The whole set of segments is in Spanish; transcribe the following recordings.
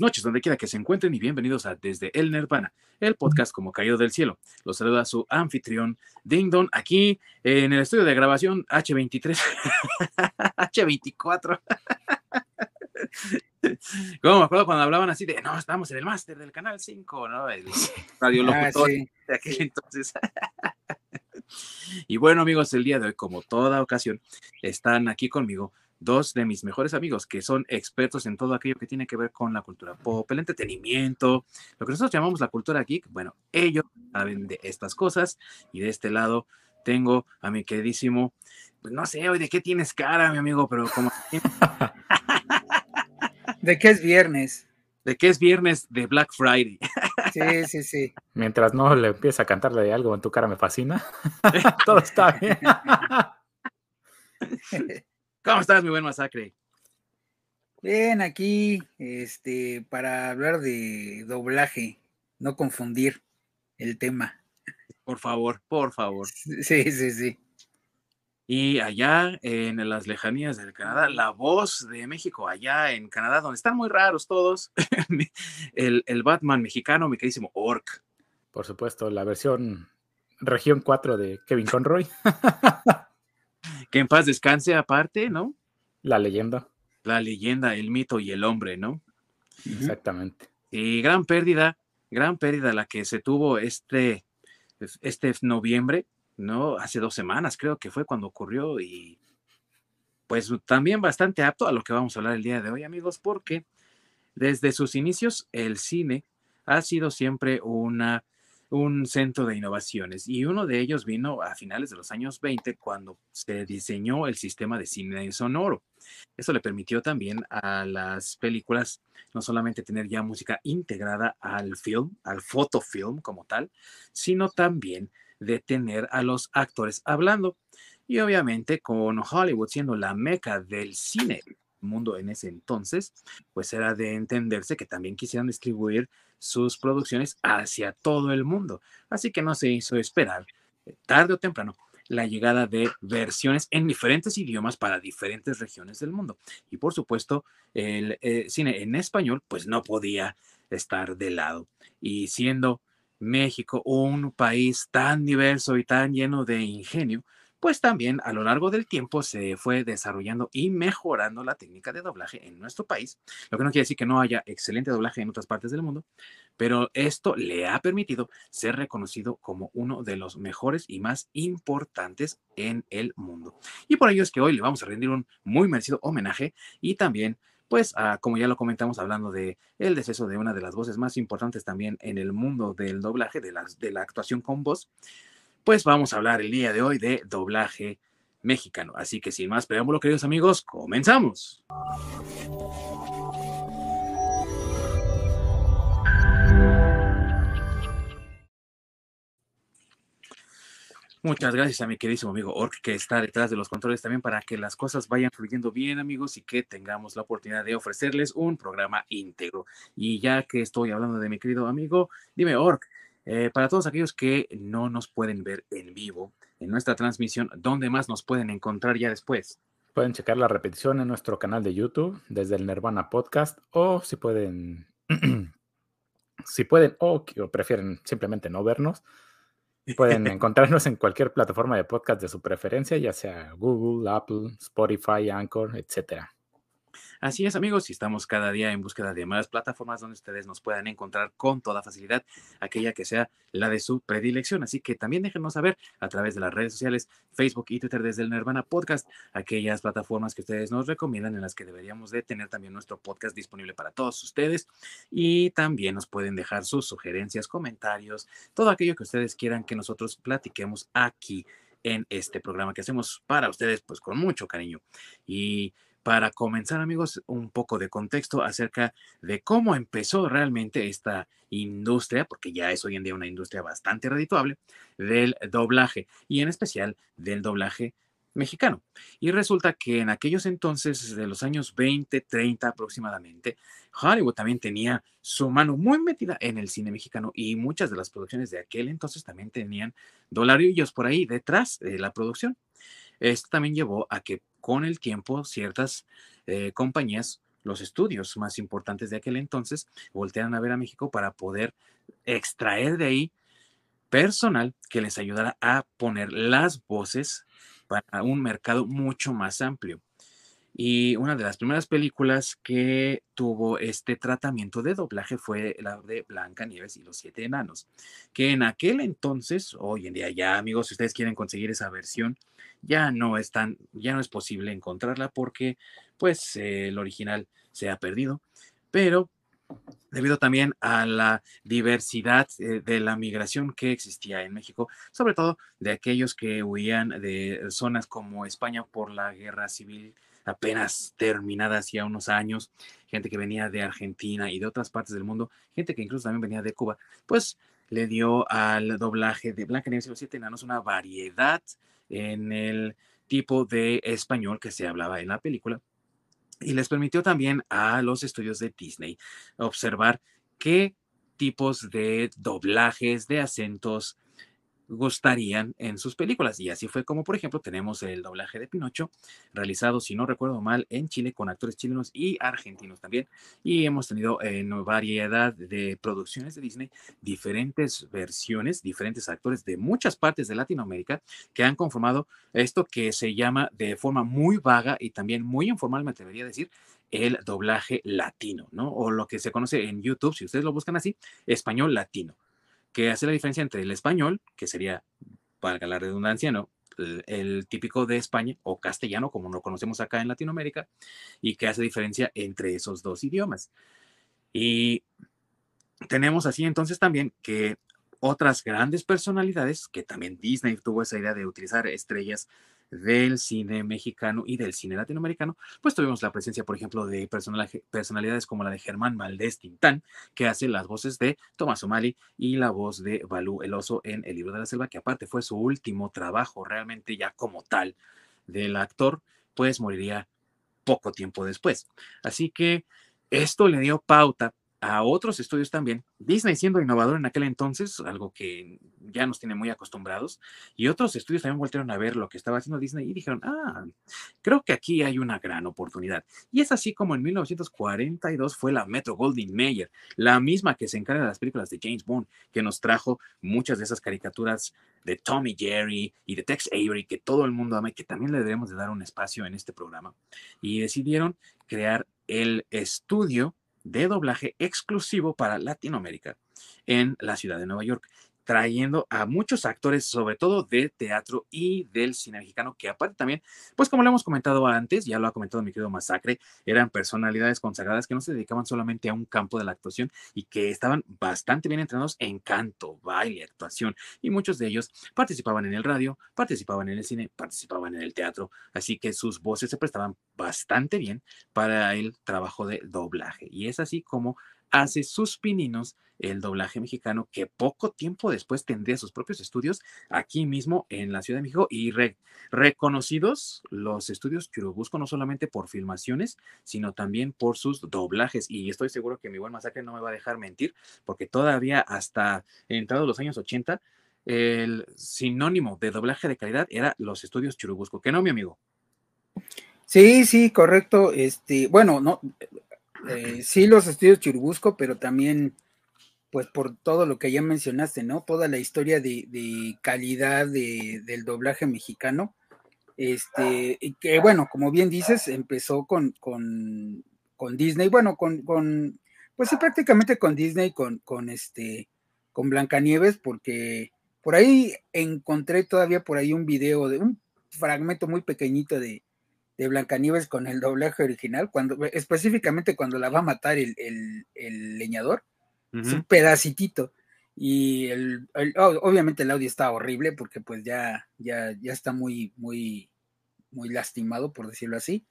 noches, donde quiera que se encuentren y bienvenidos a Desde el Nirvana, el podcast como caído del cielo. Los saluda su anfitrión Ding Dong aquí en el estudio de grabación H23, H24. Como me acuerdo cuando hablaban así de, no, estamos en el máster del canal 5, ¿no? El radio ah, sí. de aquel entonces. y bueno, amigos, el día de hoy, como toda ocasión, están aquí conmigo dos de mis mejores amigos que son expertos en todo aquello que tiene que ver con la cultura pop, el entretenimiento, lo que nosotros llamamos la cultura geek. Bueno, ellos saben de estas cosas y de este lado tengo a mi queridísimo, pues no sé hoy de qué tienes cara, mi amigo, pero como... ¿De qué es viernes? De qué es viernes de Black Friday. Sí, sí, sí. Mientras no le empiece a cantarle de algo en tu cara me fascina. Todo está bien. ¿Cómo estás, mi buen masacre? Bien, aquí, este, para hablar de doblaje, no confundir el tema. Por favor, por favor. Sí, sí, sí. Y allá en las lejanías del Canadá, la voz de México, allá en Canadá, donde están muy raros todos, el, el, Batman mexicano, mi queridísimo Orc. Por supuesto, la versión región 4 de Kevin Conroy. que en paz descanse aparte, ¿no? La leyenda. La leyenda, el mito y el hombre, ¿no? Exactamente. Y gran pérdida, gran pérdida la que se tuvo este, este noviembre, ¿no? Hace dos semanas creo que fue cuando ocurrió y pues también bastante apto a lo que vamos a hablar el día de hoy, amigos, porque desde sus inicios el cine ha sido siempre una un centro de innovaciones y uno de ellos vino a finales de los años 20 cuando se diseñó el sistema de cine sonoro. Eso le permitió también a las películas no solamente tener ya música integrada al film, al fotofilm como tal, sino también de tener a los actores hablando. Y obviamente con Hollywood siendo la meca del cine mundo en ese entonces, pues era de entenderse que también quisieran distribuir sus producciones hacia todo el mundo. Así que no se hizo esperar, eh, tarde o temprano, la llegada de versiones en diferentes idiomas para diferentes regiones del mundo. Y por supuesto, el eh, cine en español, pues no podía estar de lado. Y siendo México un país tan diverso y tan lleno de ingenio, pues también a lo largo del tiempo se fue desarrollando y mejorando la técnica de doblaje en nuestro país, lo que no quiere decir que no haya excelente doblaje en otras partes del mundo, pero esto le ha permitido ser reconocido como uno de los mejores y más importantes en el mundo. Y por ello es que hoy le vamos a rendir un muy merecido homenaje y también pues como ya lo comentamos hablando de el deceso de una de las voces más importantes también en el mundo del doblaje, de, las, de la actuación con voz, pues vamos a hablar el día de hoy de doblaje mexicano. Así que sin más preámbulo, queridos amigos, comenzamos. Muchas gracias a mi queridísimo amigo Ork que está detrás de los controles también para que las cosas vayan fluyendo bien amigos y que tengamos la oportunidad de ofrecerles un programa íntegro. Y ya que estoy hablando de mi querido amigo, dime Ork, eh, para todos aquellos que no nos pueden ver en vivo en nuestra transmisión, ¿dónde más nos pueden encontrar ya después? Pueden checar la repetición en nuestro canal de YouTube desde el Nirvana Podcast o si pueden, si pueden o, o prefieren simplemente no vernos, pueden encontrarnos en cualquier plataforma de podcast de su preferencia, ya sea Google, Apple, Spotify, Anchor, etcétera. Así es, amigos, y estamos cada día en búsqueda de más plataformas donde ustedes nos puedan encontrar con toda facilidad aquella que sea la de su predilección. Así que también déjenos saber a través de las redes sociales, Facebook y Twitter desde el Nirvana Podcast, aquellas plataformas que ustedes nos recomiendan en las que deberíamos de tener también nuestro podcast disponible para todos ustedes. Y también nos pueden dejar sus sugerencias, comentarios, todo aquello que ustedes quieran que nosotros platiquemos aquí en este programa que hacemos para ustedes, pues con mucho cariño. Y para comenzar, amigos, un poco de contexto acerca de cómo empezó realmente esta industria, porque ya es hoy en día una industria bastante redituable, del doblaje y en especial del doblaje mexicano. Y resulta que en aquellos entonces, de los años 20, 30 aproximadamente, Hollywood también tenía su mano muy metida en el cine mexicano y muchas de las producciones de aquel entonces también tenían dolarillos por ahí detrás de la producción. Esto también llevó a que con el tiempo ciertas eh, compañías los estudios más importantes de aquel entonces voltearan a ver a México para poder extraer de ahí personal que les ayudara a poner las voces para un mercado mucho más amplio. Y una de las primeras películas que tuvo este tratamiento de doblaje fue la de Blanca Nieves y los Siete Enanos, que en aquel entonces, hoy en día ya amigos, si ustedes quieren conseguir esa versión, ya no es tan, ya no es posible encontrarla porque pues el original se ha perdido, pero debido también a la diversidad eh, de la migración que existía en México, sobre todo de aquellos que huían de zonas como España por la guerra civil apenas terminada hacía unos años, gente que venía de Argentina y de otras partes del mundo, gente que incluso también venía de Cuba, pues le dio al doblaje de Blanca Nieves y los Siete Enanos una variedad en el tipo de español que se hablaba en la película y les permitió también a los estudios de Disney observar qué tipos de doblajes, de acentos, gustarían en sus películas. Y así fue como, por ejemplo, tenemos el doblaje de Pinocho, realizado, si no recuerdo mal, en Chile con actores chilenos y argentinos también. Y hemos tenido en variedad de producciones de Disney diferentes versiones, diferentes actores de muchas partes de Latinoamérica que han conformado esto que se llama de forma muy vaga y también muy informal, me atrevería a decir, el doblaje latino, ¿no? O lo que se conoce en YouTube, si ustedes lo buscan así, español latino que hace la diferencia entre el español, que sería, para la redundancia, ¿no? El, típico de España o castellano, como lo conocemos acá en Latinoamérica, y que hace diferencia entre esos dos idiomas. Y tenemos así entonces también que otras grandes personalidades, que también Disney tuvo esa idea de utilizar estrellas del cine mexicano y del cine latinoamericano, pues tuvimos la presencia, por ejemplo, de personalidades como la de Germán Valdés Tintán, que hace las voces de Tomás O'Malley y la voz de Balú el oso en El libro de la selva, que aparte fue su último trabajo realmente ya como tal del actor, pues moriría poco tiempo después. Así que esto le dio pauta a otros estudios también, Disney siendo innovador en aquel entonces, algo que ya nos tiene muy acostumbrados, y otros estudios también volvieron a ver lo que estaba haciendo Disney y dijeron, ah, creo que aquí hay una gran oportunidad. Y es así como en 1942 fue la Metro Goldwyn Mayer, la misma que se encarga de las películas de James Bond, que nos trajo muchas de esas caricaturas de Tommy Jerry y de Tex Avery que todo el mundo ama y que también le debemos de dar un espacio en este programa. Y decidieron crear el estudio de doblaje exclusivo para Latinoamérica en la ciudad de Nueva York trayendo a muchos actores, sobre todo de teatro y del cine mexicano, que aparte también, pues como lo hemos comentado antes, ya lo ha comentado mi querido Masacre, eran personalidades consagradas que no se dedicaban solamente a un campo de la actuación y que estaban bastante bien entrenados en canto, baile, actuación, y muchos de ellos participaban en el radio, participaban en el cine, participaban en el teatro, así que sus voces se prestaban bastante bien para el trabajo de doblaje. Y es así como hace sus pininos el doblaje mexicano, que poco tiempo después tendría sus propios estudios aquí mismo en la Ciudad de México y reconocidos los estudios Churubusco no solamente por filmaciones, sino también por sus doblajes. Y estoy seguro que mi buen masacre no me va a dejar mentir, porque todavía hasta entrados los años 80, el sinónimo de doblaje de calidad era los estudios Churubusco, ¿que no, mi amigo? Sí, sí, correcto. Este, bueno, no, eh, sí los estudios Churubusco, pero también, pues por todo lo que ya mencionaste, ¿no? Toda la historia de, calidad del doblaje mexicano. Este, que bueno, como bien dices, empezó con, con, Disney, bueno, con, con, pues sí, prácticamente con Disney, con, con este, con Blancanieves, porque por ahí encontré todavía por ahí un video de un fragmento muy pequeñito de, de Blancanieves con el doblaje original, cuando, específicamente cuando la va a matar el, leñador, es un pedacitito. Y el, obviamente el audio está horrible porque pues ya, ya, ya está muy, muy, muy lastimado, por decirlo así.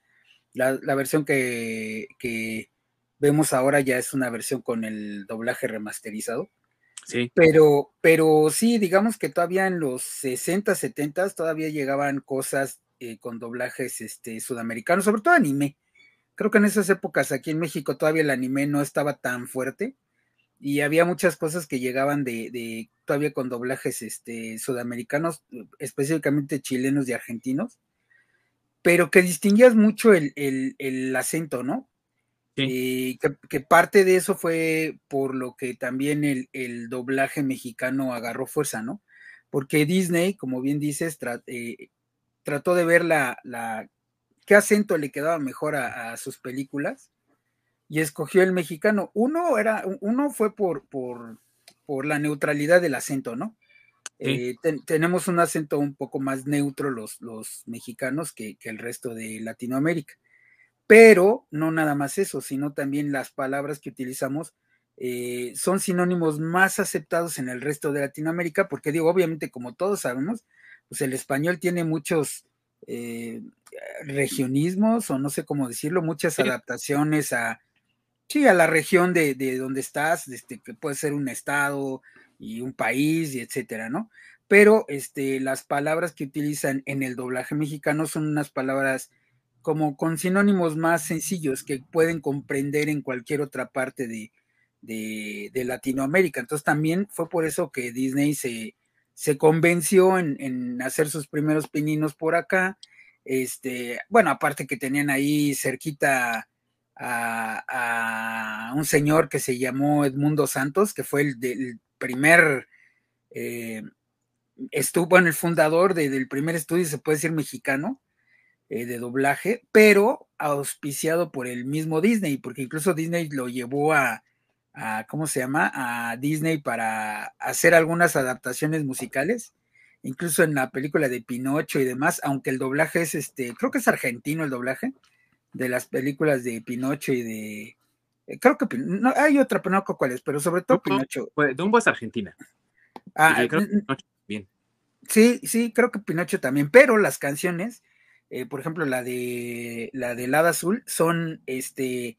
La, versión que, que, vemos ahora ya es una versión con el doblaje remasterizado. Sí. Pero, pero sí, digamos que todavía en los 60, 70 todavía llegaban cosas eh, con doblajes este, sudamericanos, sobre todo anime. Creo que en esas épocas aquí en México todavía el anime no estaba tan fuerte y había muchas cosas que llegaban de, todavía con doblajes este, sudamericanos, específicamente chilenos y argentinos, pero que distinguías mucho el, acento, ¿no? Y que, parte de eso fue por lo que también el, doblaje mexicano agarró fuerza, ¿no? Porque Disney, como bien dices, eh, trató de ver la, la, qué acento le quedaba mejor a, sus películas y escogió el mexicano. Uno era, uno fue por, por, por la neutralidad del acento, ¿no? Eh, tenemos un acento un poco más neutro los, los mexicanos que, que, el resto de Latinoamérica. Pero no nada más eso, sino también las palabras que utilizamos eh, son sinónimos más aceptados en el resto de Latinoamérica, porque digo, obviamente, como todos sabemos, pues el español tiene muchos eh, regionismos, o no sé cómo decirlo, muchas adaptaciones a, sí, a la región de, de donde estás, este, que puede ser un estado y un país, y etcétera, ¿no? Pero este, las palabras que utilizan en el doblaje mexicano son unas palabras como con sinónimos más sencillos que pueden comprender en cualquier otra parte de, Latinoamérica. Entonces también fue por eso que Disney se, se convenció en, hacer sus primeros pininos por acá. Este, bueno, aparte que tenían ahí cerquita a, un señor que se llamó Edmundo Santos, que fue el, del primer, eh, estuvo, bueno, el fundador del primer estudio, se puede decir mexicano, eh, de doblaje, pero auspiciado por el mismo Disney, porque incluso Disney lo llevó a, ¿cómo se llama? A Disney para hacer algunas adaptaciones musicales, incluso en la película de Pinocho y demás, aunque el doblaje es este, creo que es argentino el doblaje de las películas de Pinocho y de, eh, creo que no, hay otra, pero no cuál es, pero sobre todo Pinocho. Dumbo es Argentina. Ah, bien. Sí, sí, creo que Pinocho también, pero las canciones eh, por ejemplo, la de la del Hada Azul, son este,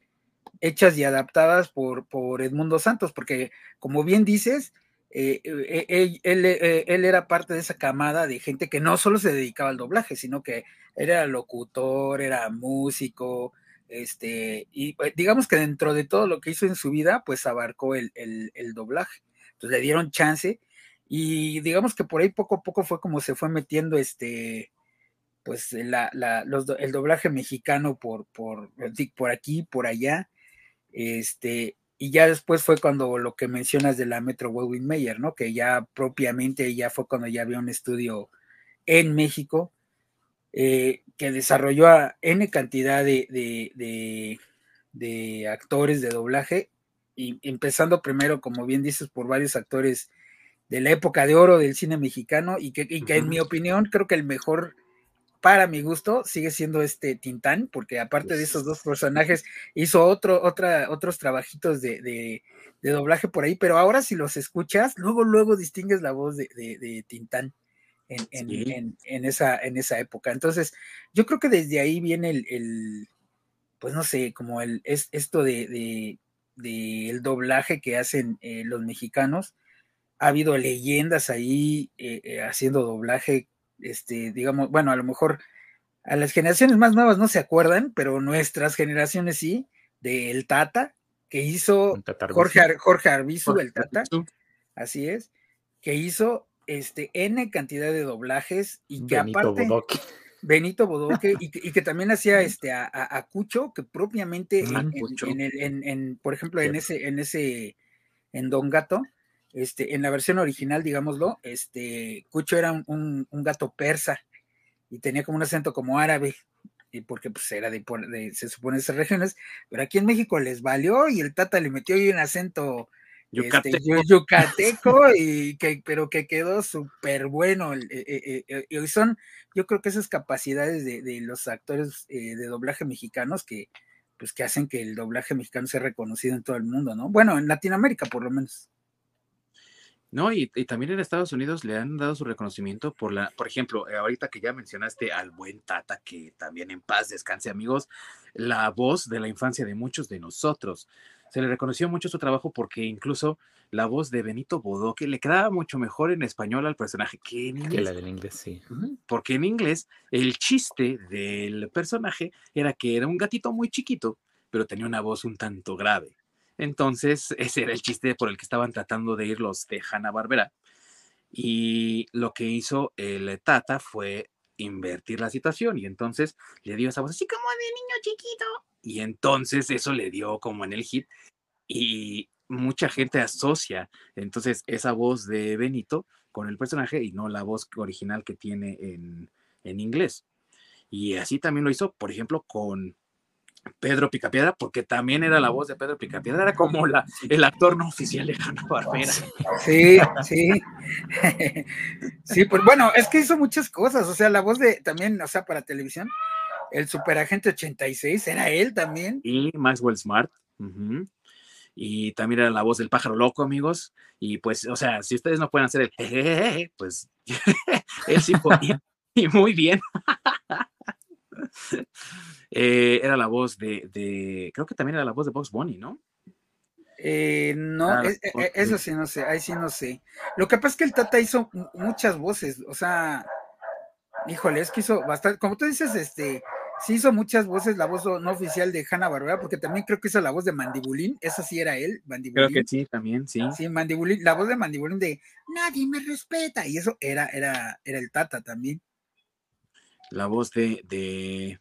hechas y adaptadas por, por Edmundo Santos, porque como bien dices, eh, eh, él, él, era parte de esa camada de gente que no solo se dedicaba al doblaje, sino que era locutor, era músico, este, y digamos que dentro de todo lo que hizo en su vida, pues abarcó el, el, el doblaje. Entonces le dieron chance y digamos que por ahí poco a poco fue como se fue metiendo este pues la, la, el doblaje mexicano por, por, por aquí, por allá, este, y ya después fue cuando lo que mencionas de la Metro Goldwyn Mayer, ¿no? Que ya propiamente ya fue cuando ya había un estudio en México eh, que desarrolló a N cantidad de, de, de, actores de doblaje, y empezando primero, como bien dices, por varios actores de la época de oro del cine mexicano, y que, y que en mi opinión creo que el mejor para mi gusto, sigue siendo este Tintán, porque aparte de esos dos personajes, hizo otro, otra, otros trabajitos de, doblaje por ahí, pero ahora si los escuchas, luego, luego distingues la voz de, Tintán en, esa, en esa época. Entonces, yo creo que desde ahí viene el, pues no sé, como el, es, esto de, el doblaje que hacen eh, los mexicanos. Ha habido leyendas ahí eh, eh, haciendo doblaje este, digamos, bueno, a lo mejor a las generaciones más nuevas no se acuerdan, pero nuestras generaciones sí, del Tata, que hizo Jorge, Jorge Arbizu, el Tata, así es, que hizo este N cantidad de doblajes y que Benito aparte Bodoque. Benito Bodoque y, que, también hacía este a, Cucho, que propiamente en, en, por ejemplo, en ese, en ese, en Don Gato, este, en la versión original, digámoslo, este, Cucho era un, gato persa y tenía como un acento como árabe, y porque pues era de, se supone esas regiones, pero aquí en México les valió y el Tata le metió ahí un acento este, yucateco, y que, pero que quedó súper bueno. Eh, eh, eh, y son, yo creo que esas capacidades de, los actores de doblaje mexicanos que, pues, que hacen que el doblaje mexicano sea reconocido en todo el mundo, ¿no? Bueno, en Latinoamérica por lo menos. No, y, también en Estados Unidos le han dado su reconocimiento por la, por ejemplo, eh, ahorita que ya mencionaste al buen Tata, que también en paz descanse, amigos, la voz de la infancia de muchos de nosotros. Se le reconoció mucho su trabajo porque incluso la voz de Benito Bodoque le quedaba mucho mejor en español al personaje que en inglés. Que la del inglés, sí. Porque en inglés el chiste del personaje era que era un gatito muy chiquito, pero tenía una voz un tanto grave. Entonces, ese era el chiste por el que estaban tratando de ir los de Hanna Barbera. Y lo que hizo el Tata fue invertir la situación y entonces le dio esa voz así como de niño chiquito y entonces eso le dio como en el hit y mucha gente asocia entonces esa voz de Benito con el personaje y no la voz original que tiene en, en inglés. Y así también lo hizo, por ejemplo, con Pedro Picapiedra, porque también era la voz de Pedro Picapiedra, era como la, el actor no oficial de Hanna Barbera. Sí, sí. Sí, pues bueno, es que hizo muchas cosas, o sea, la voz de también, o sea, para televisión, el Superagente 86 era él también. Y Maxwell Smart. Y también era la voz del pájaro loco, amigos. Y pues, o sea, si ustedes no pueden hacer el jejeje, pues él sí podía. Y muy bien. Eh, era la voz de, creo que también era la voz de Box Bunny, ¿no? Eh, no, ah, e, e, eso sí no sé, ahí sí no sé. Lo que pasa es que el Tata hizo muchas voces, o sea, híjole, es que hizo bastante, como tú dices, este, sí hizo muchas voces, la voz no oficial de Hanna Barbera, porque también creo que hizo la voz de Mandibulín, esa sí era él, Mandibulín. Creo que sí, también, sí. Sí, Mandibulín, la voz de Mandibulín de nadie me respeta, y eso era, era, era el Tata también. La voz de, de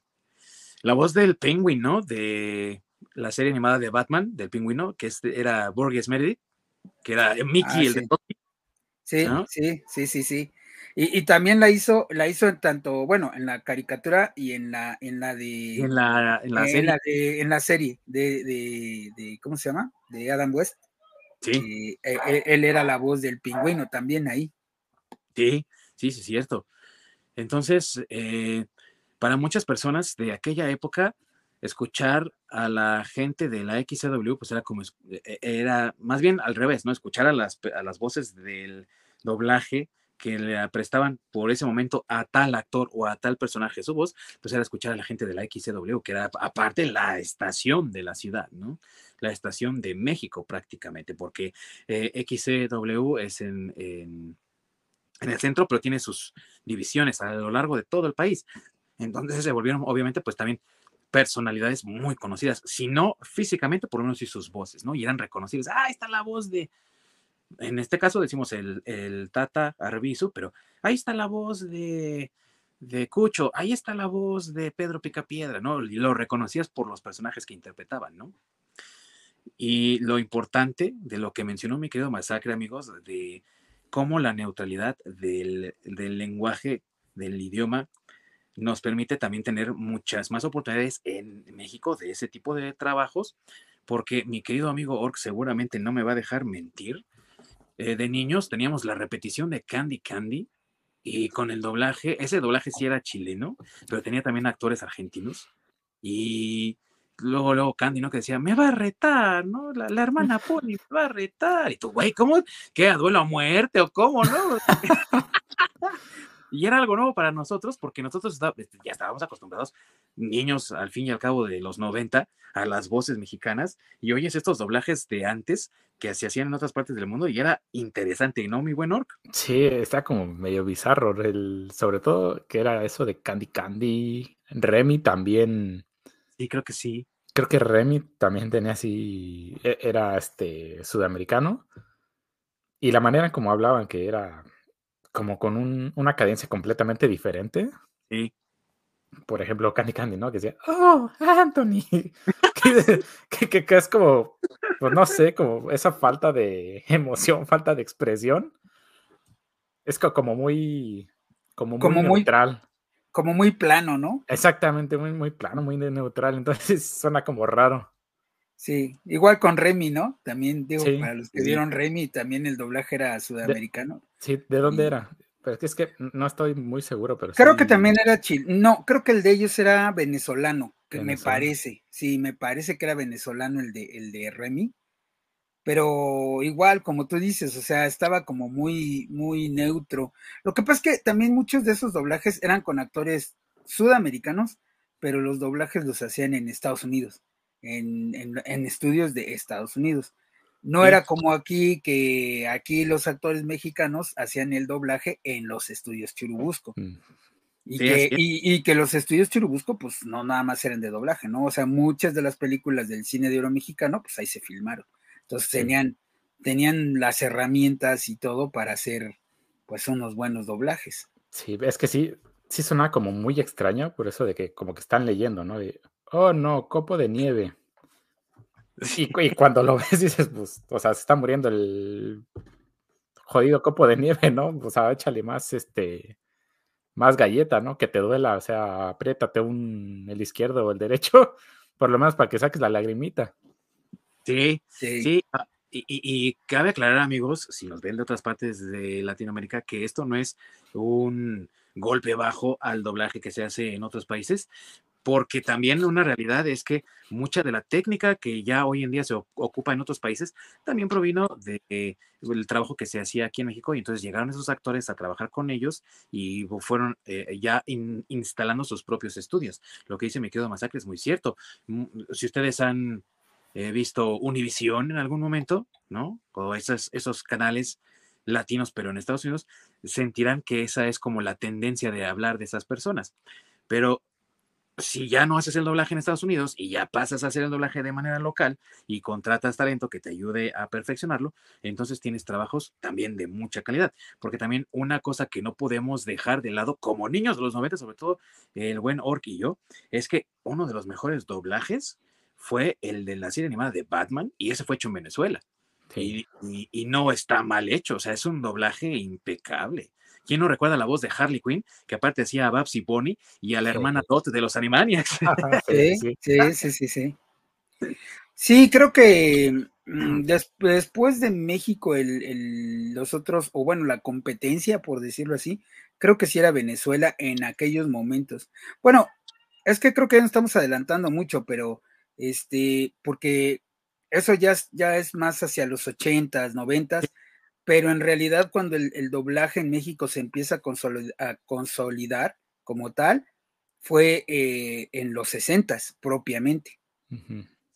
la voz del Penguin, ¿no? De la serie animada de Batman, del pingüino, que este era Borges Meredith, que era Mickey, ah, el sí. de Sí, sí, sí, sí, sí. Y, también la hizo, la hizo en tanto, bueno, en la caricatura y en la, en la de. En la, en la serie. de, en la serie de, de, de, ¿cómo se llama? De Adam West. Sí. Eh, él, él, era la voz del pingüino también ahí. Sí, sí, sí, cierto. Entonces, eh, para muchas personas de aquella época, escuchar a la gente de la XCW, pues era como, e, e, era más bien al revés, ¿no? Escuchar a las, a las voces del doblaje que le prestaban por ese momento a tal actor o a tal personaje su voz, pues era escuchar a la gente de la XCW, que era aparte la estación de la ciudad, ¿no? La estación de México prácticamente, porque eh, XCW es en, en el centro, pero tiene sus divisiones a lo largo de todo el país. Entonces se volvieron, obviamente, pues también personalidades muy conocidas, si no físicamente, por lo menos y sus voces, ¿no? Y eran reconocibles. Ah, está la voz de, en este caso decimos el, el Tata Arbizu, pero ahí está la voz de, de Cucho, ahí está la voz de Pedro Picapiedra, ¿no? Y lo reconocías por los personajes que interpretaban, ¿no? Y lo importante de lo que mencionó mi querido Masacre, amigos, de cómo la neutralidad del, lenguaje, del idioma, nos permite también tener muchas más oportunidades en México de ese tipo de trabajos, porque mi querido amigo Ork seguramente no me va a dejar mentir. Eh, de niños teníamos la repetición de Candy Candy y con el doblaje, ese doblaje sí era chileno, pero tenía también actores argentinos y luego, luego Candy, ¿no? Que decía, me va a retar, ¿no? La, la hermana Pony me va a retar. Y tú, güey, ¿cómo? ¿Qué? ¿A duelo a muerte o cómo, no? Y era algo nuevo para nosotros porque nosotros este, ya estábamos acostumbrados, niños al fin y al cabo de los 90, a las voces mexicanas y oyes estos doblajes de antes que se hacían en otras partes del mundo y era interesante, ¿no, mi buen Orc? Sí, está como medio bizarro, el, sobre todo que era eso de Candy Candy, Remy también. Sí, creo que sí. Creo que Remy también tenía así, e, era este sudamericano y la manera en como hablaban que era como con un, una cadencia completamente diferente. Sí. Por ejemplo, Candy Candy, ¿no? Que decía, oh, Anthony. que, que, que, es como, pues no sé, como esa falta de emoción, falta de expresión. Es como muy, como muy neutral. Como muy plano, ¿no? Exactamente, muy, muy plano, muy neutral. Entonces suena como raro. Sí, igual con Remy, ¿no? También digo, para los que vieron Remy, también el doblaje era sudamericano. sí, ¿de dónde era? Pero es que, es que no estoy muy seguro, pero Creo que también era chile. No, creo que el de ellos era venezolano, que me parece. Sí, me parece que era venezolano el de, el de Remy. Pero igual, como tú dices, o sea, estaba como muy, muy neutro. Lo que pasa es que también muchos de esos doblajes eran con actores sudamericanos, pero los doblajes los hacían en Estados Unidos en, estudios de Estados Unidos. No era como aquí, que aquí los actores mexicanos hacían el doblaje en los estudios Churubusco. Mm. Y, que, y, que, los estudios Churubusco, pues no nada más eran de doblaje, ¿no? O sea, muchas de las películas del cine de oro mexicano, pues ahí se filmaron. Entonces tenían, tenían las herramientas y todo para hacer, pues, unos buenos doblajes. Sí, es que sí, sí sonaba como muy extraño, por eso de que como que están leyendo, ¿no? De, oh no, copo de nieve. Y, y, cuando lo ves dices, pues, o sea, se está muriendo el jodido copo de nieve, ¿no? O sea, échale más, este, más galleta, ¿no? Que te duela, o sea, apriétate un, el izquierdo o el derecho, por lo menos para que saques la lagrimita. Sí, sí. sí. Ah, y, y, cabe aclarar, amigos, si nos ven de otras partes de Latinoamérica, que esto no es un golpe bajo al doblaje que se hace en otros países, porque también una realidad es que mucha de la técnica que ya hoy en día se ocupa en otros países también provino del trabajo que se hacía aquí en México y entonces llegaron esos actores a trabajar con ellos y fueron eh, ya instalando sus propios estudios. Lo que dice Mi querido Masacre es muy cierto. Mm, si ustedes han eh, visto Univisión en algún momento, ¿no? O esos, esos canales latinos, pero en Estados Unidos, sentirán que esa es como la tendencia de hablar de esas personas. Pero si ya no haces el doblaje en Estados Unidos y ya pasas a hacer el doblaje de manera local y contratas talento que te ayude a perfeccionarlo, entonces tienes trabajos también de mucha calidad. Porque también una cosa que no podemos dejar de lado como niños de los 90, sobre todo el buen Ork y yo, es que uno de los mejores doblajes fue el de la serie animada de Batman y ese fue hecho en Venezuela. Y, y, no está mal hecho, o sea, es un doblaje impecable. ¿Quién no recuerda la voz de Harley Quinn, que aparte hacía a Babsy Bonnie y a la hermana Dot de los Animaniacs? Sí, sí, sí, sí, sí. Sí, creo que mm, después de México, el, los otros, o bueno, la competencia, por decirlo así, creo que sí era Venezuela en aquellos momentos. Bueno, es que creo que ya nos estamos adelantando mucho, pero este, porque eso ya, ya es más hacia los ochentas, noventas, pero en realidad cuando el, doblaje en México se empieza a consolidar, como tal, fue eh, en los sesentas propiamente.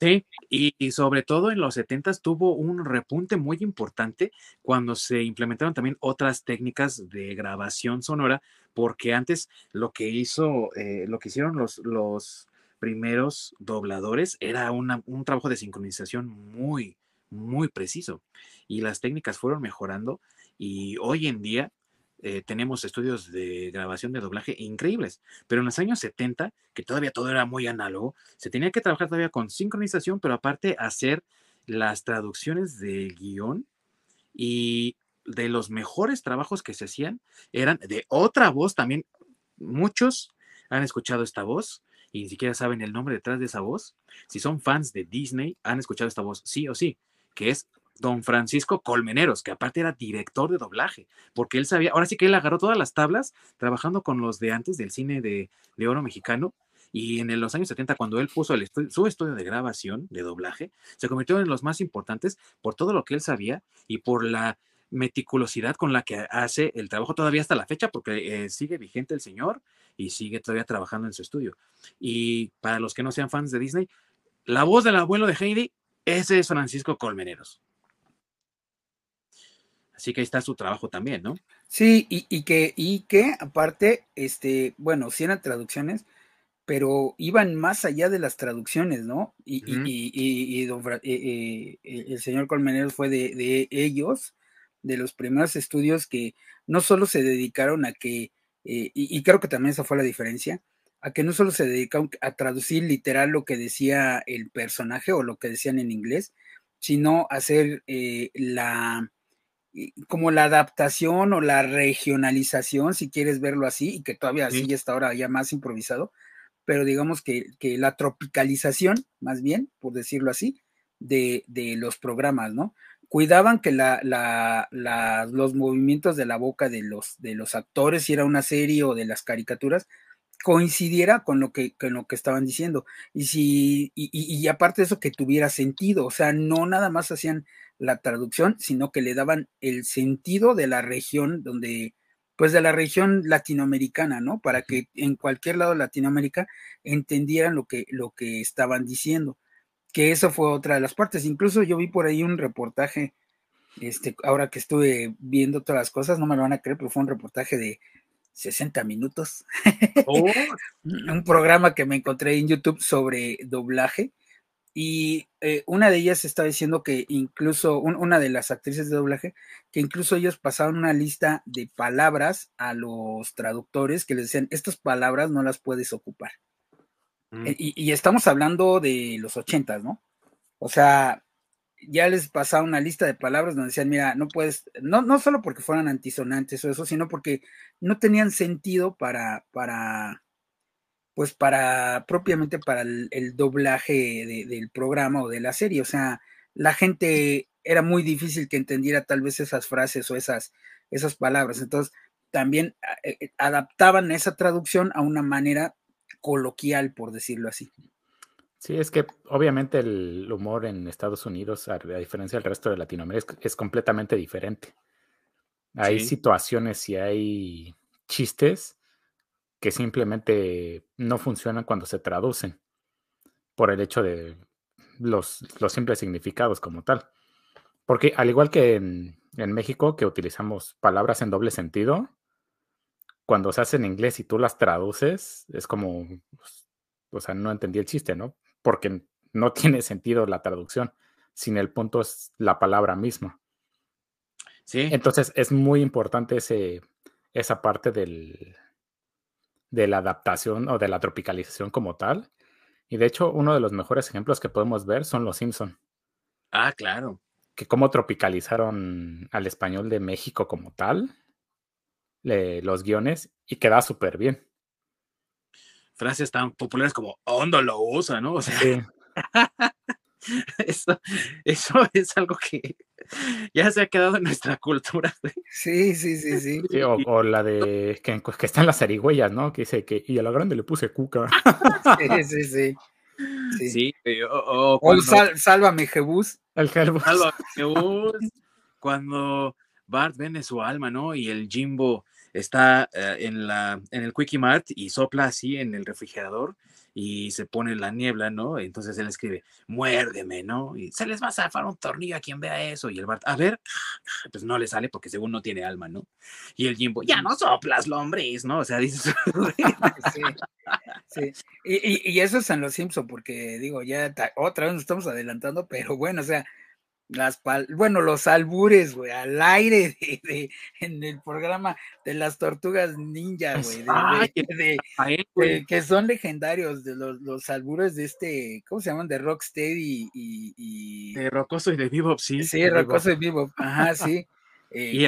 Sí, y, sobre todo en los setentas tuvo un repunte muy importante cuando se implementaron también otras técnicas de grabación sonora, porque antes lo que hizo, eh, lo que hicieron los, los primeros dobladores era un trabajo de sincronización muy, muy preciso y las técnicas fueron mejorando y hoy en día eh, tenemos estudios de grabación de doblaje increíbles, pero en los años 70, que todavía todo era muy análogo, se tenía que trabajar todavía con sincronización, pero aparte hacer las traducciones de guion y de los mejores trabajos que se hacían eran de otra voz también. Muchos han escuchado esta voz y ni siquiera saben el nombre detrás de esa voz. Si son fans de Disney, han escuchado esta voz, sí o sí que es don Francisco Colmeneros, que aparte era director de doblaje, porque él sabía, ahora sí que él agarró todas las tablas trabajando con los de antes del cine de, oro mexicano, y en los años 70, cuando él puso su estudio de grabación de doblaje, se convirtió en los más importantes por todo lo que él sabía y por la meticulosidad con la que hace el trabajo todavía hasta la fecha, porque eh, sigue vigente el señor y sigue todavía trabajando en su estudio. Y para los que no sean fans de Disney, la voz del abuelo de Heidi ese es Francisco Colmeneros. Así que ahí está su trabajo también, ¿no? Sí, y, que, y que aparte, este, bueno, sí eran traducciones, pero iban más allá de las traducciones, ¿no? Y, y, eh, eh, el señor Colmeneros fue de, ellos, de los primeros estudios que no solo se dedicaron a que, eh, y, creo que también esa fue la diferencia, a que no solo se dedicaron a traducir literal lo que decía el personaje o lo que decían en inglés, sino a hacer eh, la como la adaptación o la regionalización, si quieres verlo así, y que todavía sí. sigue hasta ahora ya más improvisado, pero digamos que, la tropicalización, más bien, por decirlo así, de, los programas, ¿no? Cuidaban que la, los movimientos de la boca de los, de los actores, si era una serie o de las caricaturas, coincidiera con lo que, con lo que estaban diciendo. Y si, y, y, aparte de eso, que tuviera sentido. O sea, no nada más hacían la traducción, sino que le daban el sentido de la región donde, pues de la región latinoamericana, ¿no? Para que en cualquier lado de Latinoamérica entendieran lo que, lo que estaban diciendo. Que eso fue otra de las partes. Incluso yo vi por ahí un reportaje, este, ahora que estuve viendo todas las cosas, no me lo van a creer, pero fue un reportaje de 60 minutos. Oh. un programa que me encontré en YouTube sobre doblaje y eh, una de ellas estaba diciendo que incluso, una de las actrices de doblaje, que incluso ellos pasaban una lista de palabras a los traductores que les decían, estas palabras no las puedes ocupar. Eh, y, estamos hablando de los ochentas, ¿no? O sea, ya les pasaba una lista de palabras donde decían, mira, no puedes, no, no solo porque fueran antisonantes o eso, sino porque no tenían sentido para, para, pues para propiamente para el, doblaje del programa o de la serie. O sea, la gente era muy difícil que entendiera tal vez esas frases o esas, esas palabras. Entonces, también eh, eh, adaptaban esa traducción a una manera coloquial, por decirlo así. Sí, es que obviamente el humor en Estados Unidos, a, diferencia del resto de Latinoamérica, es, completamente diferente. Hay situaciones y hay chistes que simplemente no funcionan cuando se traducen por el hecho de los, los simples significados como tal. Porque al igual que en, México, que utilizamos palabras en doble sentido, cuando se hace en inglés y tú las traduces, es como, pues, o sea, no entendí el chiste, ¿no? Porque no tiene sentido la traducción, sin el punto es la palabra misma. Sí. Entonces es muy importante ese, esa parte del, de la adaptación o de la tropicalización como tal. Y de hecho, uno de los mejores ejemplos que podemos ver son los Simpson. Ah, claro. Que cómo tropicalizaron al español de México como tal, los guiones, y queda súper bien. Frases tan populares como Hondo lo usa, ¿no? O sea, sí. Eso, eso es algo que ya se ha quedado en nuestra cultura. Sí, sí, sí, sí. o, la de que, que están las zarigüeyas, ¿no? Que dice que y a la grande le puse cuca. Sí, sí, sí. Sí, o, cuando, Sálvame Jebus. El Jebus. Sálvame Jebus. Cuando Bart vende su alma, ¿no? Y el Jimbo está eh, en, la, en el Quickie Mart y sopla así en el refrigerador y se pone la niebla, ¿no? Entonces él escribe, muérdeme, ¿no? Y se les va a zafar un tornillo a quien vea eso. Y el Bart, a ver, pues no le sale porque según no tiene alma, ¿no? Y el Jimbo, ya no soplas, lombriz, ¿no? O sea, dices... sí, sí. Y, y, eso es en Los Simpson, porque digo, ya otra vez nos estamos adelantando, pero bueno, o sea, las bueno, los albures, güey, al aire de, en el programa de las tortugas ninja, güey, que son legendarios, de los, los, albures de este, ¿cómo se llaman? De Rocksteady y, y, De Rocoso y de Bebop, sí. Sí, Rocoso y Bebop, ajá, sí. y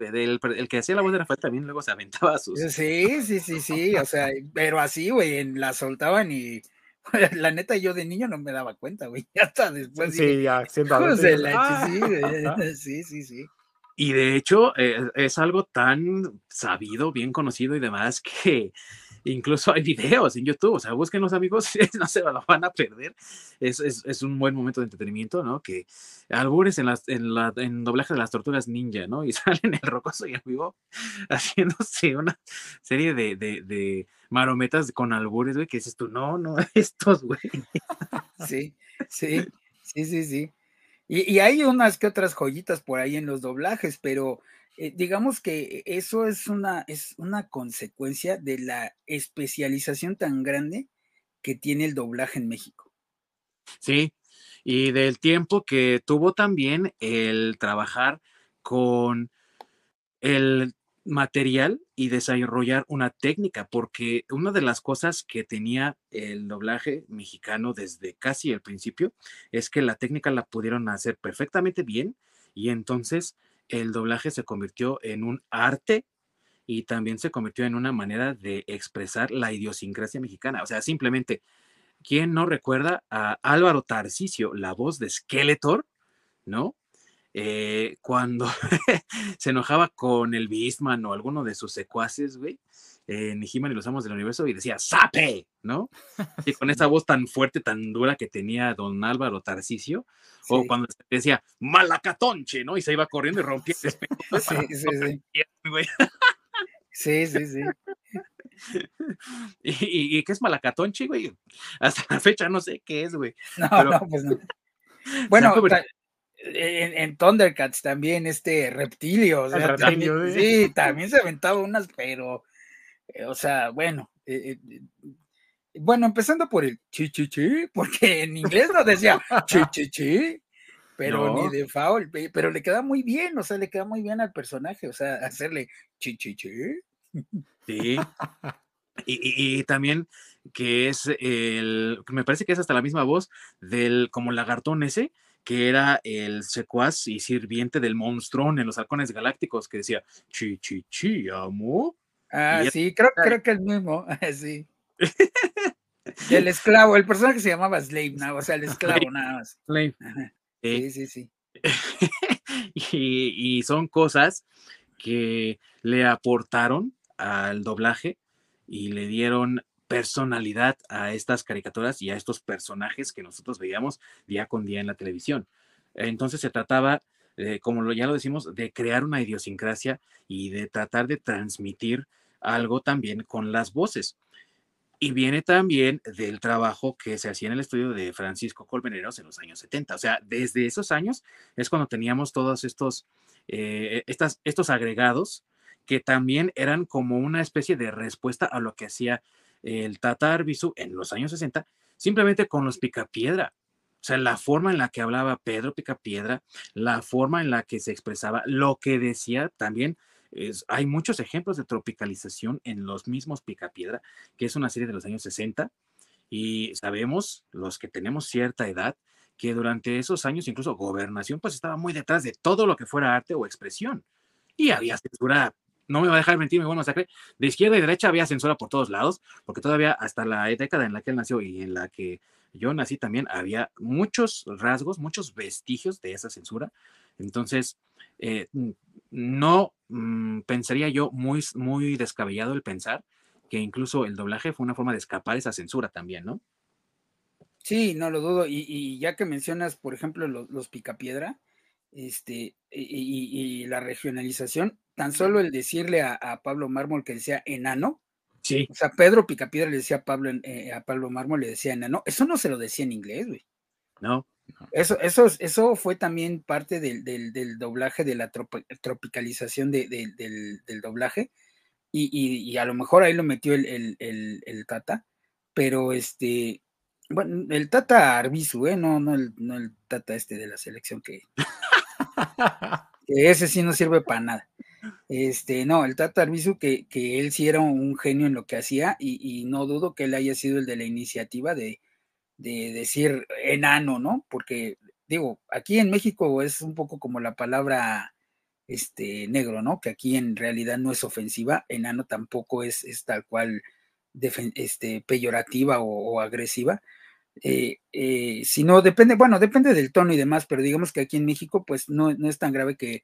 el, el, que hacía la voz de Rafael también luego se aventaba sus... Sí, sí, sí, sí, o sea, pero así, güey, la soltaban y La neta, yo de niño no me daba cuenta, güey. Hasta después. Sí, ya, siendo ah". sí, sí, sí, Y de hecho, eh, es algo tan sabido, bien conocido y demás que Incluso hay videos en YouTube, o sea, busquen los amigos, no se lo van a perder. Es, es, es, un buen momento de entretenimiento, ¿no? Que albures en, las, en, la, en doblaje de las tortugas ninja, ¿no? Y salen el rocoso y el vivo haciéndose una serie de, de, de marometas con albures, güey, que dices tú, no, no, estos, güey. Sí, sí, sí, sí, sí. Y, hay unas que otras joyitas por ahí en los doblajes, pero eh, digamos que eso es una, es una consecuencia de la especialización tan grande que tiene el doblaje en México. Sí, y del tiempo que tuvo también el trabajar con el material y desarrollar una técnica, porque una de las cosas que tenía el doblaje mexicano desde casi el principio es que la técnica la pudieron hacer perfectamente bien y entonces el doblaje se convirtió en un arte y también se convirtió en una manera de expresar la idiosincrasia mexicana. O sea, simplemente, ¿quién no recuerda a Álvaro Tarcisio, la voz de Skeletor, ¿no? Eh, cuando se enojaba con el Beastman o alguno de sus secuaces, güey, en he y los Amos del Universo y decía ¡Sape! ¿No? Y con esa voz tan fuerte, tan dura que tenía don Álvaro Tarcisio, o cuando decía ¡Malacatonche! ¿no? Y se iba corriendo y rompía el espejo. Sí, sí, sí. sí, sí, ¿Y, qué es Malacatonche, güey? Hasta la fecha no sé qué es, güey. No, no, pues no. Bueno, en, Thundercats también este reptilio, o sea, sí, también se aventaba unas, pero, eh, o sea, bueno, eh, eh, bueno, empezando por el chi chi chi, porque en inglés no decía chi chi chi, pero ni de foul, pero le queda muy bien, o sea, le queda muy bien al personaje, o sea, hacerle chi chi chi. Sí. Y, y, también que es el, me parece que es hasta la misma voz del como lagartón ese, que era el secuaz y sirviente del monstruón en los halcones galácticos, que decía chi chi chi, amo. Ah, sí, creo, creo que el mismo, sí. el esclavo, el personaje se llamaba Slave, o sea, el esclavo nada más. Slave. Sí, sí, sí. y, son cosas que le aportaron al doblaje y le dieron personalidad a estas caricaturas y a estos personajes que nosotros veíamos día con día en la televisión. Entonces se trataba, como ya lo decimos, de crear una idiosincrasia y de tratar de transmitir algo también con las voces. Y viene también del trabajo que se hacía en el estudio de Francisco Colmeneros en los años 70. O sea, desde esos años es cuando teníamos todos estos, eh, estas, estos agregados que también eran como una especie de respuesta a lo que hacía el Tata Arbizu en los años 60, simplemente con los picapiedra. O sea, la forma en la que hablaba Pedro Picapiedra, la forma en la que se expresaba, lo que decía también hay muchos ejemplos de tropicalización en los mismos Picapiedra, que es una serie de los años 60, y sabemos, los que tenemos cierta edad, que durante esos años incluso gobernación pues estaba muy detrás de todo lo que fuera arte o expresión. Y había censura, no me va a dejar mentir mi buen masacre, de izquierda y derecha había censura por todos lados, porque todavía hasta la década en la que él nació y en la que yo nací también había muchos rasgos, muchos vestigios de esa censura. Entonces, eh, no mm, pensaría yo muy, muy descabellado el pensar que incluso el doblaje fue una forma de escapar esa censura también, ¿no? Sí, no lo dudo. Y, ya que mencionas, por ejemplo, los, picapiedra, este, y, la regionalización, tan solo el decirle a, Pablo Mármol que decía enano, sí. o sea, Pedro Picapiedra le decía a Pablo, eh, a Pablo Mármol le decía enano, eso no se lo decía en inglés, güey. No. Eso, eso, eso fue también parte del, del, doblaje, de la tropicalización del, del, doblaje, y, y, a lo mejor ahí lo metió el, el, Tata, pero este, bueno, el Tata Arbizu, ¿eh? no, no, el, no el Tata este de la selección que ese sí no sirve para nada. Este, no, el Tata Arbizu, que, que él sí era un genio en lo que hacía, y, no dudo que él haya sido el de la iniciativa de, de decir enano, ¿no? Porque digo, aquí en México es un poco como la palabra este negro, ¿no? Que aquí en realidad no es ofensiva, enano tampoco es, tal cual este, peyorativa o, agresiva. Eh, eh, si no, depende, bueno, depende del tono y demás, pero digamos que aquí en México, pues no, es tan grave que,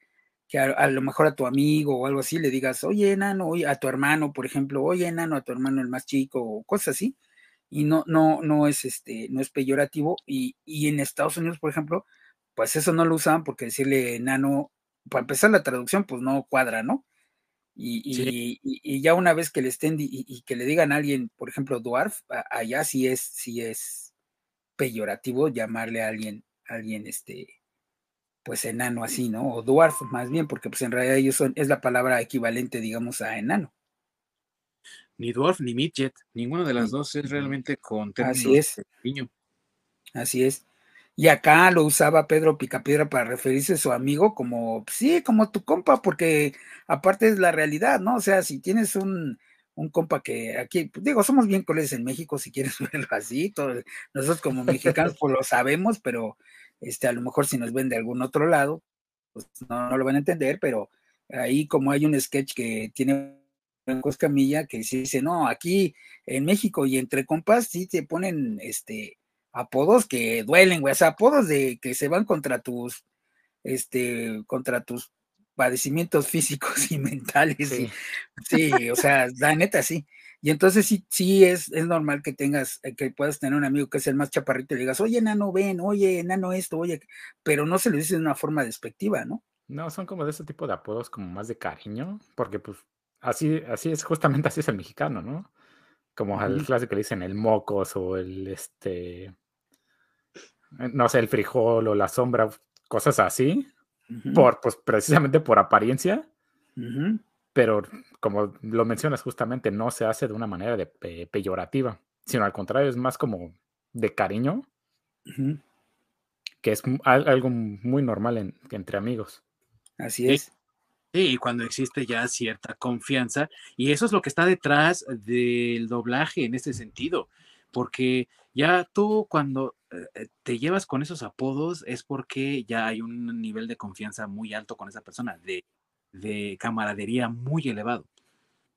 a, lo mejor a tu amigo o algo así le digas, oye, enano, oye, a tu hermano, por ejemplo, oye, enano, a tu hermano el más chico, o cosas así y no, no, no es este, no es peyorativo. Y, en Estados Unidos, por ejemplo, pues eso no lo usaban porque decirle enano, para empezar la traducción, pues no cuadra, ¿no? Y, ya una vez que le estén y, que le digan a alguien, por ejemplo, dwarf, allá sí es, sí es peyorativo llamarle a alguien, a alguien este, pues enano así, ¿no? O dwarf más bien, porque pues en realidad ellos son, es la palabra equivalente, digamos, a enano ni dwarf ni midget, ninguna de las dos es realmente con Así es. Niño. Así es. Y acá lo usaba Pedro Picapiedra para referirse a su amigo como, sí, como tu compa, porque aparte es la realidad, ¿no? O sea, si tienes un, compa que aquí, pues, digo, somos bien colegas en México, si quieres verlo así, nosotros como mexicanos pues lo sabemos, pero este, a lo mejor si nos ven de algún otro lado, pues no, no lo van a entender, pero ahí como hay un sketch que tiene Camilla que dice, no, aquí en México y entre compas sí te ponen este apodos que duelen, güey, o sea, apodos de que se van contra tus, este, contra tus padecimientos físicos y mentales. Sí, sí o sea, la neta sí. Y entonces sí, sí es, es normal que tengas, eh, que puedas tener un amigo que es el más chaparrito y le digas, oye, enano, ven, oye, enano esto, oye, pero no se lo dice de una forma despectiva, ¿no? No, son como de ese tipo de apodos como más de cariño, porque pues Así, así es, justamente así es el mexicano, ¿no? Como al clásico le dicen el mocos o el este, eh, no sé, el frijol o la sombra, cosas así, por, pues precisamente por apariencia, pero como lo mencionas justamente, no se hace de una manera de peyorativa. sino al contrario, es más como de cariño, que es algo muy normal entre amigos. Así es. Sí, y cuando existe ya cierta confianza, y eso es lo que está detrás del doblaje en ese sentido, porque ya tú cuando te llevas con esos apodos es porque ya hay un nivel de confianza muy alto con esa persona, de, de camaradería muy elevado.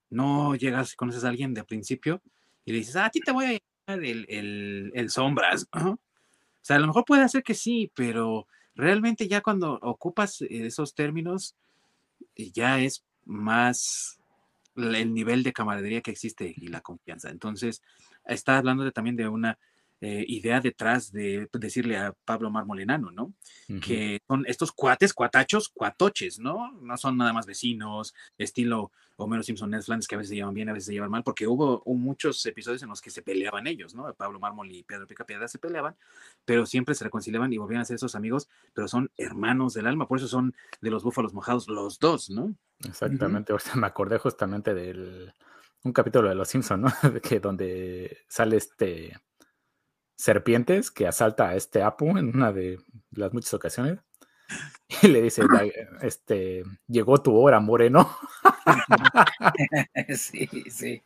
No llegas, conoces a alguien de principio y le dices, ah, a ti te voy a llamar el, el, sombras. O sea, a lo mejor puede ser que sí, pero realmente ya cuando ocupas esos términos, eh, ya es más el nivel de camaradería que existe y la confianza. Entonces, está hablando también de una eh, idea detrás de decirle a Pablo Marmolenano, ¿no? Que son estos cuates, cuatachos, cuatoches, ¿no? No son nada más vecinos, estilo Homero Simpson, Ned Flanders, que a veces se llevan bien, a veces se llevan mal, porque hubo, muchos episodios en los que se peleaban ellos, ¿no? Pablo Mármol y Pedro Picapiedra se peleaban, pero siempre se reconciliaban y volvían a ser esos amigos, pero son hermanos del alma, por eso son de los búfalos mojados los dos, ¿no? Exactamente, me acordé justamente del un capítulo de Los Simpson, ¿no? que donde sale este serpientes que asalta a este Apu en una de las muchas ocasiones. Y le dice, este, llegó tu hora, Moreno. Sí, sí.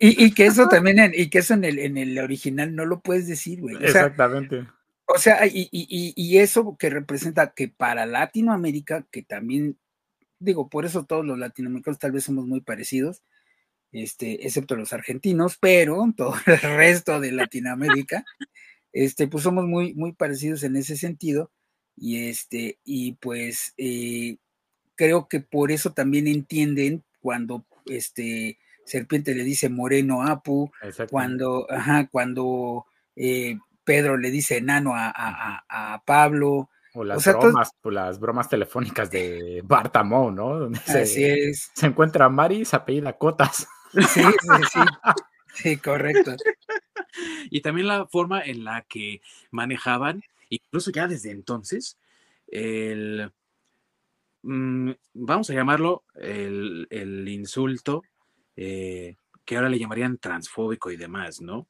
Y, que eso también, y que eso en el, en el original no lo puedes decir, güey. Exactamente. O sea, y, y, eso que representa que para Latinoamérica, que también, digo, por eso todos los latinoamericanos tal vez somos muy parecidos, este, excepto los argentinos, pero todo el resto de Latinoamérica, este, pues somos muy, muy parecidos en ese sentido. Y este, y pues eh, creo que por eso también entienden cuando este Serpiente le dice moreno a Apu, cuando, ajá, cuando eh, Pedro le dice enano a, Pablo. O las bromas, las bromas telefónicas de Bartamó, ¿no? Así es. Se encuentra Mari, se apellida Cotas. Sí, sí, sí. Sí, correcto. Y también la forma en la que manejaban, incluso ya desde entonces, el, mm, vamos a llamarlo el, insulto, eh, que ahora le llamarían transfóbico y demás, ¿no?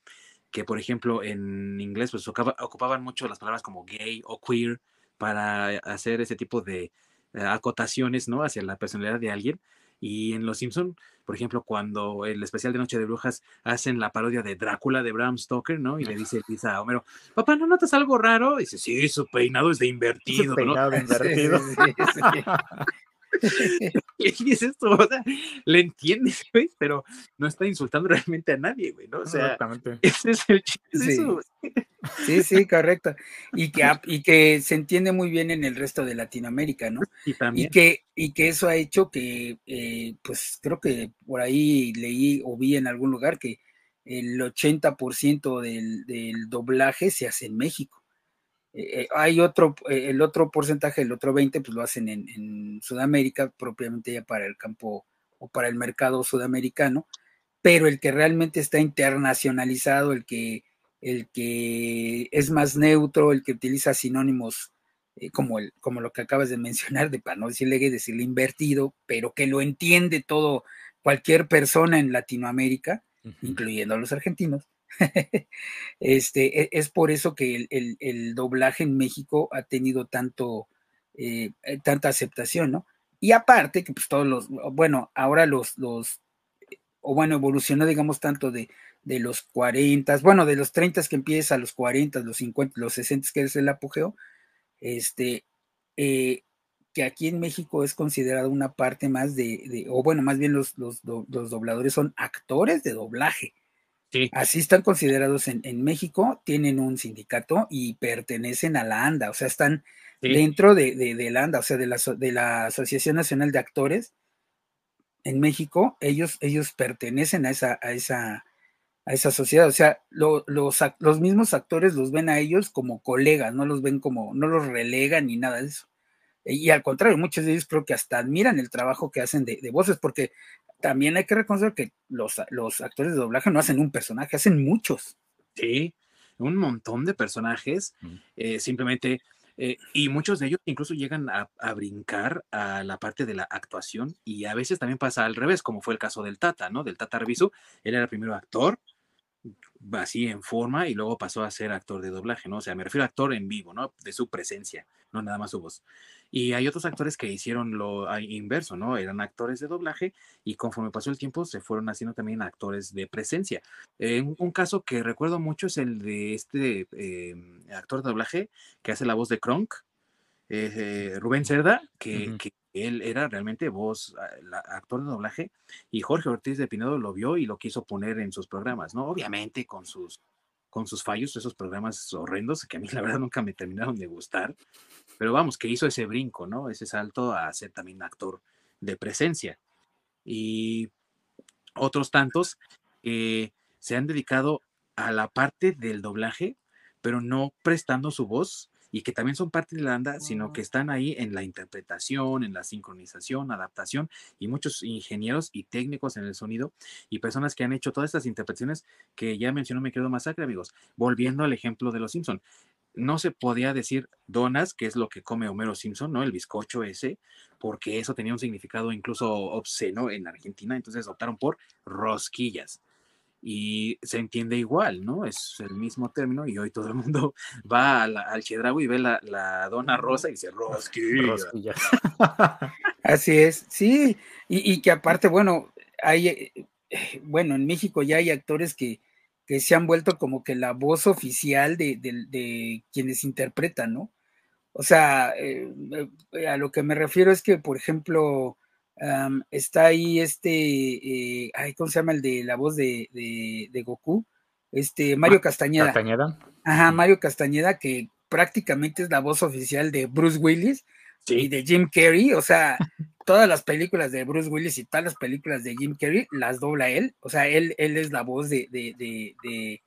Que por ejemplo en inglés pues ocupaban mucho las palabras como gay o queer para hacer ese tipo de eh, acotaciones, ¿no? Hacia la personalidad de alguien. Y en Los Simpson, por ejemplo, cuando el especial de Noche de Brujas hacen la parodia de Drácula de Bram Stoker, ¿no? Y le dice Lisa a Homero, papá, ¿no notas algo raro? Y dice, sí, su peinado es de invertido, su peinado ¿no? invertido. y dices esto, o sea, le entiendes, güey, pero no está insultando realmente a nadie, güey, ¿no? O sea, ese es el chiste. Sí. sí, correcto. Y que, y que se entiende muy bien en el resto de Latinoamérica, ¿no? Y, también. y que, y que eso ha hecho que, eh, pues creo que por ahí leí o vi en algún lugar que el 80% del, del doblaje se hace en México. Eh, eh, hay otro, eh, el otro porcentaje, el otro 20, pues lo hacen en, Sudamérica, propiamente ya para el campo o para el mercado sudamericano, pero el que realmente está internacionalizado, el que, el que es más neutro, el que utiliza sinónimos como, el, como lo que acabas de mencionar, de para no decirle gay, decirle invertido, pero que lo entiende todo cualquier persona en Latinoamérica, incluyendo a los argentinos, este, e, es por eso que el, doblaje en México ha tenido tanto, eh, eh, tanta aceptación, ¿no? Y aparte que pues todos los, bueno, ahora los, los, o bueno, evolucionó, digamos, tanto de, de los 40, bueno, de los 30 que empieza a los 40, los 50, los 60 que es el apogeo, este, eh, que aquí en México es considerado una parte más de, o bueno, más bien los, los, los dobladores son actores de doblaje Así están considerados en, México, tienen un sindicato y pertenecen a la ANDA, o sea, están dentro de, la ANDA, o sea, de la, de la Asociación Nacional de Actores. En México, ellos, ellos pertenecen a esa, a esa, a esa sociedad, o sea, los, los mismos actores los ven a ellos como colegas, no los ven como, no los relegan ni nada de eso. Y al contrario, muchos de ellos creo que hasta admiran el trabajo que hacen de, de voces, porque también hay que reconocer que los, los actores de doblaje no hacen un personaje, hacen muchos. Sí, un montón de personajes, eh, simplemente, eh, y muchos de ellos incluso llegan a, brincar a la parte de la actuación, y a veces también pasa al revés, como fue el caso del Tata, ¿no? Del Tata Arbizu, él era primero actor, así en forma y luego pasó a ser actor de doblaje, ¿no? O sea, me refiero a actor en vivo, ¿no? De su presencia, no nada más su voz. Y hay otros actores que hicieron lo inverso, ¿no? Eran actores de doblaje y conforme pasó el tiempo se fueron haciendo también actores de presencia. un, caso que recuerdo mucho es el de este em, actor de doblaje que hace la voz de Kronk, eh, Rubén Cerda, que, que él era realmente voz, ah, actor de doblaje, y Jorge Ortiz de Pinedo lo vio y lo quiso poner en sus programas, ¿no? Obviamente con sus, con sus fallos, esos programas horrendos que a mí la verdad nunca me terminaron de gustar, pero vamos, que hizo ese brinco, ¿no? Ese salto a ser también actor de presencia. Y otros tantos que se han dedicado a la parte del doblaje, pero no prestando su voz y que también son parte de la banda, sino que están ahí en la interpretación, en la sincronización, adaptación y muchos ingenieros y técnicos en el sonido y personas que han hecho todas estas interpretaciones que ya mencionó mi querido Masacre, amigos. Volviendo al ejemplo de los Simpson, no se podía decir donas, que es lo que come Homero Simpson, ¿no? El bizcocho ese, porque eso tenía un significado incluso obsceno en Argentina, entonces optaron por rosquillas y se entiende igual, ¿no? Es el mismo término y hoy todo el mundo va al Chedraui y ve la, dona rosa y dice rosquilla. Así es, sí, y, que aparte, bueno, hay, eh, bueno, en México ya hay actores que, que se han vuelto como que la voz oficial de, de, quienes interpretan, ¿no? O sea, eh, eh, a lo que me refiero es que, por ejemplo, está ahí este, eh, ¿cómo se llama el de la voz de, de, Goku? Este, Mario Castañeda. Castañeda. Ajá, Mario Castañeda, que prácticamente es la voz oficial de Bruce Willis y de Jim Carrey. O sea, todas las películas de Bruce Willis y todas las películas de Jim Carrey las dobla él. O sea, él, él es la voz de, de, de,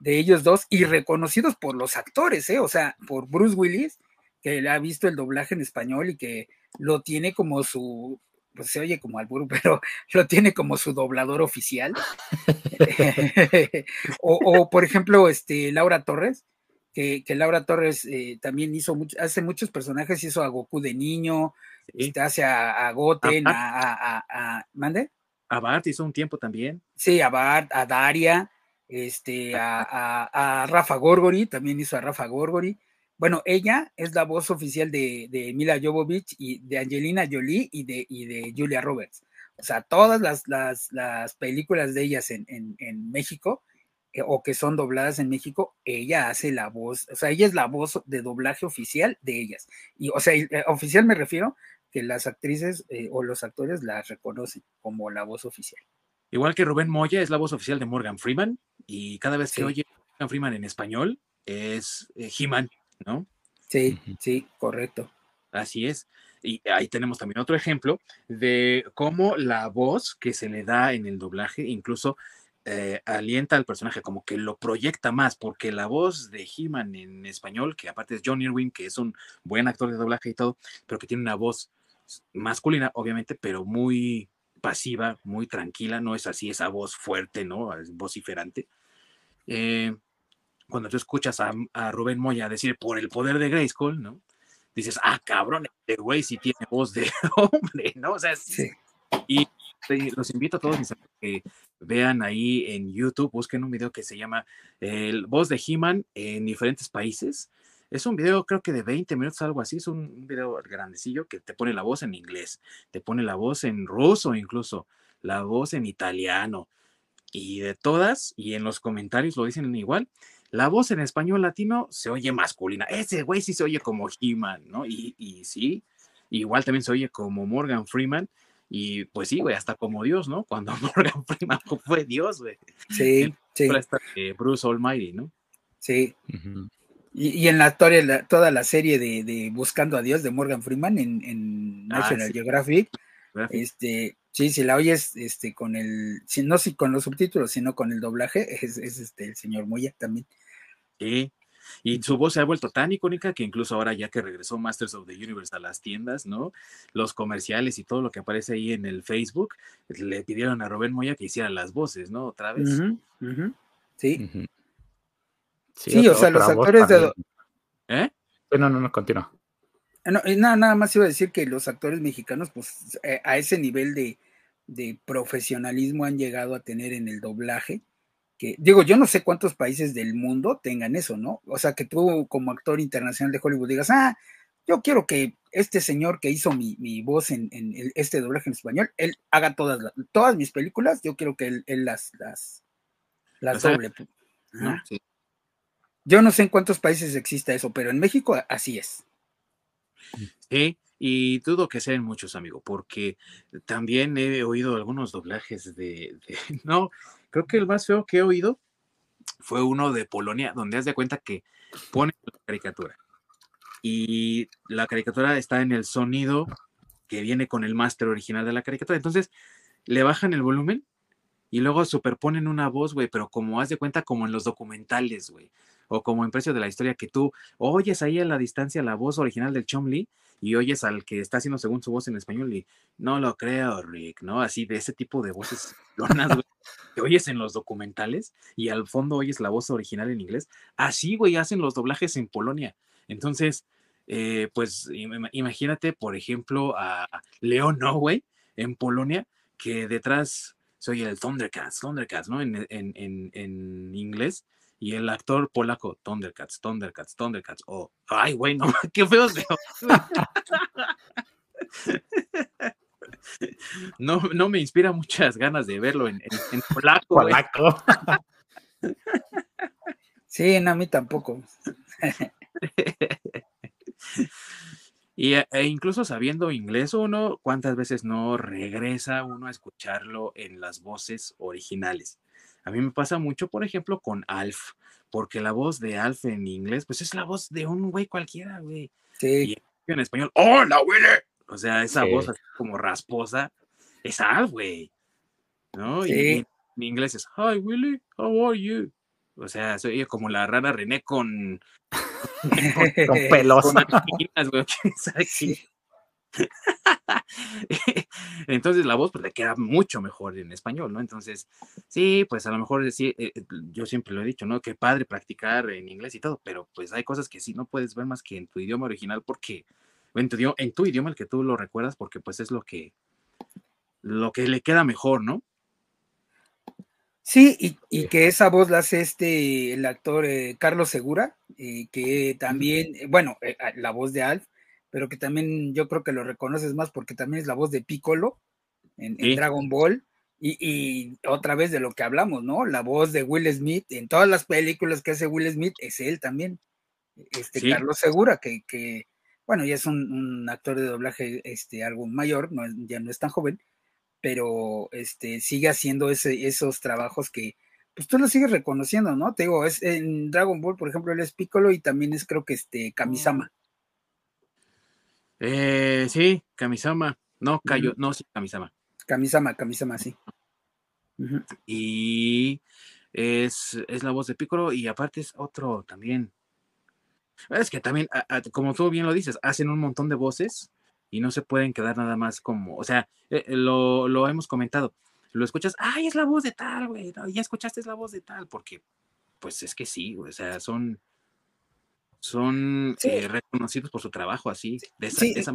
de ellos dos y reconocidos por los actores, ¿eh? O sea, por Bruce Willis, que le ha visto el doblaje en español y que lo tiene como su pues se oye como albur, pero lo tiene como su doblador oficial. o, por ejemplo, este, Laura Torres, que, Laura Torres eh, también hizo hace muchos personajes, hizo a Goku de niño, este, hace a, Goten, a, a, ¿mande? A Bart hizo un tiempo también. Sí, a Bart, a Daria, este, a, Rafa Gorgori, también hizo a Rafa Gorgori. Bueno, ella es la voz oficial de, de Mila Jovovich y de Angelina Jolie y de, y de Julia Roberts. O sea, todas las, las, películas de ellas en, en, México eh, o que son dobladas en México, ella hace la voz, o sea, ella es la voz de doblaje oficial de ellas. Y, o sea, eh, oficial me refiero que las actrices eh, o los actores la reconocen como la voz oficial. Igual que Rubén Moya es la voz oficial de Morgan Freeman y cada vez que oye Morgan Freeman en español es He-Man ¿no? Sí, sí, correcto. Así es. Y ahí tenemos también otro ejemplo de cómo la voz que se le da en el doblaje incluso eh, alienta al personaje, como que lo proyecta más, porque la voz de He-Man en español, que aparte es John Irwin, que es un buen actor de doblaje y todo, pero que tiene una voz masculina, obviamente, pero muy pasiva, muy tranquila, no es así esa voz fuerte, ¿no? Es vociferante. Eh, cuando tú escuchas a, Rubén Moya decir por el poder de Grayskull, ¿no? Dices, ah, cabrón, este güey sí tiene voz de hombre, ¿no? O sea, sí. Y los invito a todos que vean ahí en YouTube, busquen un video que se llama el Voz de He-Man en diferentes países. Es un video, creo que de 20 minutos, algo así. Es un video grandecillo que te pone la voz en inglés, te pone la voz en ruso, incluso la voz en italiano. Y de todas, y en los comentarios lo dicen igual, la voz en español latino se oye masculina. Ese güey sí se oye como He-Man, ¿no? Y, y, sí, igual también se oye como Morgan Freeman. Y pues sí, güey, hasta como Dios, ¿no? Cuando Morgan Freeman fue Dios, güey. Sí, sí. Bruce Almighty, ¿no? Sí. y, en la historia, toda la serie de, Buscando a Dios de Morgan Freeman en, ah, National Geographic, este, sí, si la oyes este, con el, si, no si con los subtítulos, sino con el doblaje, es, este, el señor Moya también. Sí, y su voz se ha vuelto tan icónica que incluso ahora ya que regresó Masters of the Universe a las tiendas, ¿no? Los comerciales y todo lo que aparece ahí en el Facebook, le pidieron a Rubén Moya que hiciera las voces, ¿no? Otra vez. Sí. Sí, o sea, los actores de... ¿Eh? No, no, no, continúa. No, nada, nada más iba a decir que los actores mexicanos, pues a ese nivel de, de profesionalismo han llegado a tener en el doblaje, que, digo, yo no sé cuántos países del mundo tengan eso, ¿no? O sea, que tú como actor internacional de Hollywood digas, ah, yo quiero que este señor que hizo mi, voz en, este doblaje en español, él haga todas, todas mis películas, yo quiero que él, las, las, las doble. Yo no sé en cuántos países exista eso, pero en México así es. Sí, y dudo que sean muchos, amigo, porque también he oído algunos doblajes de, no, creo que el más feo que he oído fue uno de Polonia, donde has de cuenta que pone la caricatura y la caricatura está en el sonido que viene con el máster original de la caricatura. Entonces, le bajan el volumen y luego superponen una voz, güey, pero como haz de cuenta, como en los documentales, güey, o como en Precio de la Historia, que tú oyes ahí a la distancia la voz original del Chomley y oyes al que está haciendo según su voz en español y no lo creo, Rick, ¿no? Así de ese tipo de voces que oyes en los documentales y al fondo oyes la voz original en inglés. Así, güey, hacen los doblajes en Polonia. Entonces, eh, pues imagínate, por ejemplo, a Leon güey, en Polonia, que detrás soy el Thundercats, Thundercats, ¿no? En, en, en, inglés. Y el actor polaco, Thundercats, Thundercats, Thundercats. Oh, ay, güey, no, qué feo No, no me inspira muchas ganas de verlo en, en polaco. Polaco. Sí, no, a mí tampoco. Y, e, e incluso sabiendo inglés uno, ¿cuántas veces no regresa uno a escucharlo en las voces originales? A mí me pasa mucho, por ejemplo, con Alf, porque la voz de Alf en inglés, pues es la voz de un güey cualquiera, güey. Sí. Y en español, ¡Hola, Willy! O sea, esa voz así como rasposa, es Alf, güey. ¿No? Y en, inglés es, Hi, Willy, how are you? O sea, soy como la rara René con, con, pelos. Entonces la voz pues le queda mucho mejor en español, ¿no? Entonces, sí, pues a lo mejor sí, eh, eh, yo siempre lo he dicho, ¿no? Qué padre practicar en inglés y todo, pero pues hay cosas que sí no puedes ver más que en tu idioma original porque, en tu, en tu idioma el que tú lo recuerdas porque pues es lo que, lo que le queda mejor, ¿no? Sí, y, que esa voz la hace este, el actor eh, Carlos Segura, eh, que también, eh, bueno, la voz de Alf, pero que también yo creo que lo reconoces más porque también es la voz de Piccolo en, Dragon Ball. Y, otra vez de lo que hablamos, ¿no? La voz de Will Smith, en todas las películas que hace Will Smith, es él también. Este Carlos Segura, que, que, bueno, ya es un, actor de doblaje este, algo mayor, no, ya no es tan joven, pero este, sigue haciendo ese, esos trabajos que pues tú lo sigues reconociendo, ¿no? Te digo, es en Dragon Ball, por ejemplo, él es Piccolo y también es creo que este Kamisama. Eh, sí, Kamisama. No, Kayo, no, sí, Kamisama. Kamisama, Kamisama, sí. Y es, es, la voz de Piccolo y aparte es otro también. Es que también, como tú bien lo dices, hacen un montón de voces y no se pueden quedar nada más como, o sea, eh, eh, lo, lo, hemos comentado, lo escuchas, ay, es la voz de tal, güey, ya escuchaste es la voz de tal, porque pues es que sí, o sea, son, son eh, reconocidos por su trabajo así, de esa,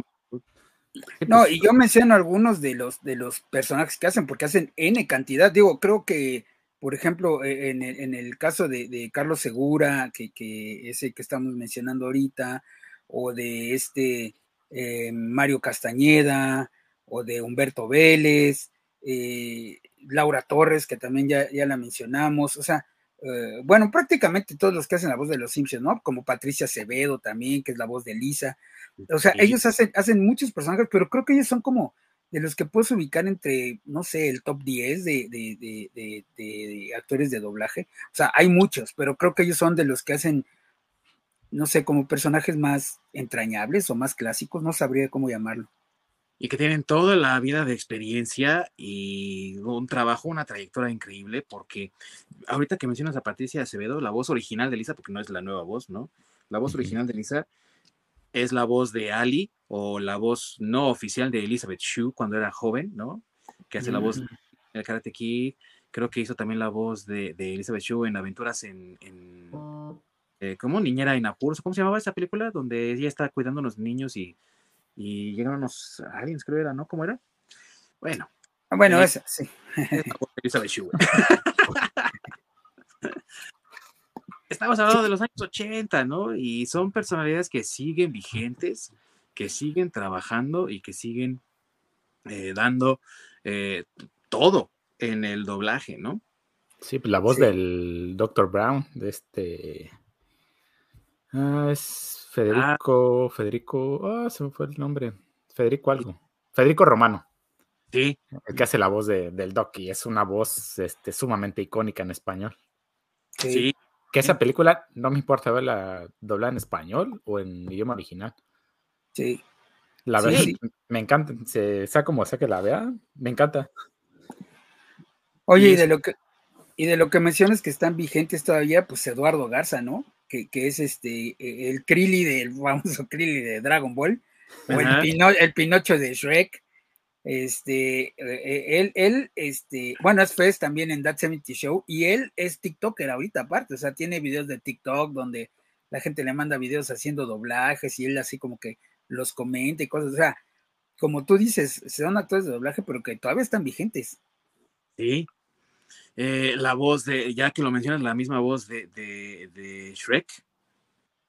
No, y yo menciono algunos de los, de los personajes que hacen, porque hacen N cantidad, digo, creo que, por ejemplo, e, en el, en el caso de, de, Carlos Segura, que, que ese que estamos mencionando ahorita, o de este, eh, Mario Castañeda o de Humberto Vélez, eh, Laura Torres, que también ya, ya la mencionamos, o sea, eh, bueno, prácticamente todos los que hacen la voz de los Simpsons, ¿no? Como Patricia Acevedo también, que es la voz de Lisa. O sea, ellos hacen, hacen muchos personajes, pero creo que ellos son como de los que puedes ubicar entre, no sé, el top 10 de, de, de, actores de doblaje. O sea, hay muchos, pero creo que ellos son de los que hacen no sé, como personajes más entrañables o más clásicos, no sabría cómo llamarlo. Y que tienen toda la vida de experiencia y un trabajo, una trayectoria increíble, porque ahorita que mencionas a Patricia Acevedo, la voz original de Lisa, porque no es la nueva voz, ¿no? La voz original de Lisa es la voz de Ali o la voz no oficial de Elizabeth Shue cuando era joven, ¿no? Que hace la voz mm. el Karate Kid. Creo que hizo también la voz de, Elizabeth Shue en Aventuras en, oh. Eh, como Niñera en apuros, ¿cómo se llamaba esa película? Donde ella está cuidando a los niños y, y llegan unos aliens, creo era, ¿no? ¿Cómo era? Bueno. Bueno, esa, sí. estamos hablando de los años 80, ¿no? Y son personalidades que siguen vigentes, que siguen trabajando y que siguen eh, dando eh, todo en el doblaje, ¿no? Sí, pues la voz del Dr. Brown, de este. Ah, es Federico. Federico. Ah, se me fue el nombre. Federico algo. Federico Romano. Sí. El que hace la voz del Doc y es una voz este, sumamente icónica en español. Sí. Que esa película no me importa verla doblada en español o en idioma original. Sí. La verdad, me encanta. sea como sea que la vea, me encanta. Oye, y de lo que y de lo que mencionas que están vigentes todavía, pues Eduardo Garza, ¿no? Que, es este el Krillin del famoso Krillin de Dragon Ball, o el, el, Pinocho de Shrek. Este, eh, eh, él, él, este, bueno, es Fest también en That 70 Show, y él es TikToker ahorita aparte, o sea, tiene videos de TikTok donde la gente le manda videos haciendo doblajes y él así como que los comenta y cosas, o sea, como tú dices, son actores de doblaje, pero que todavía están vigentes. Sí. Eh, la voz de, ya que lo mencionas, la misma voz de, de, Shrek,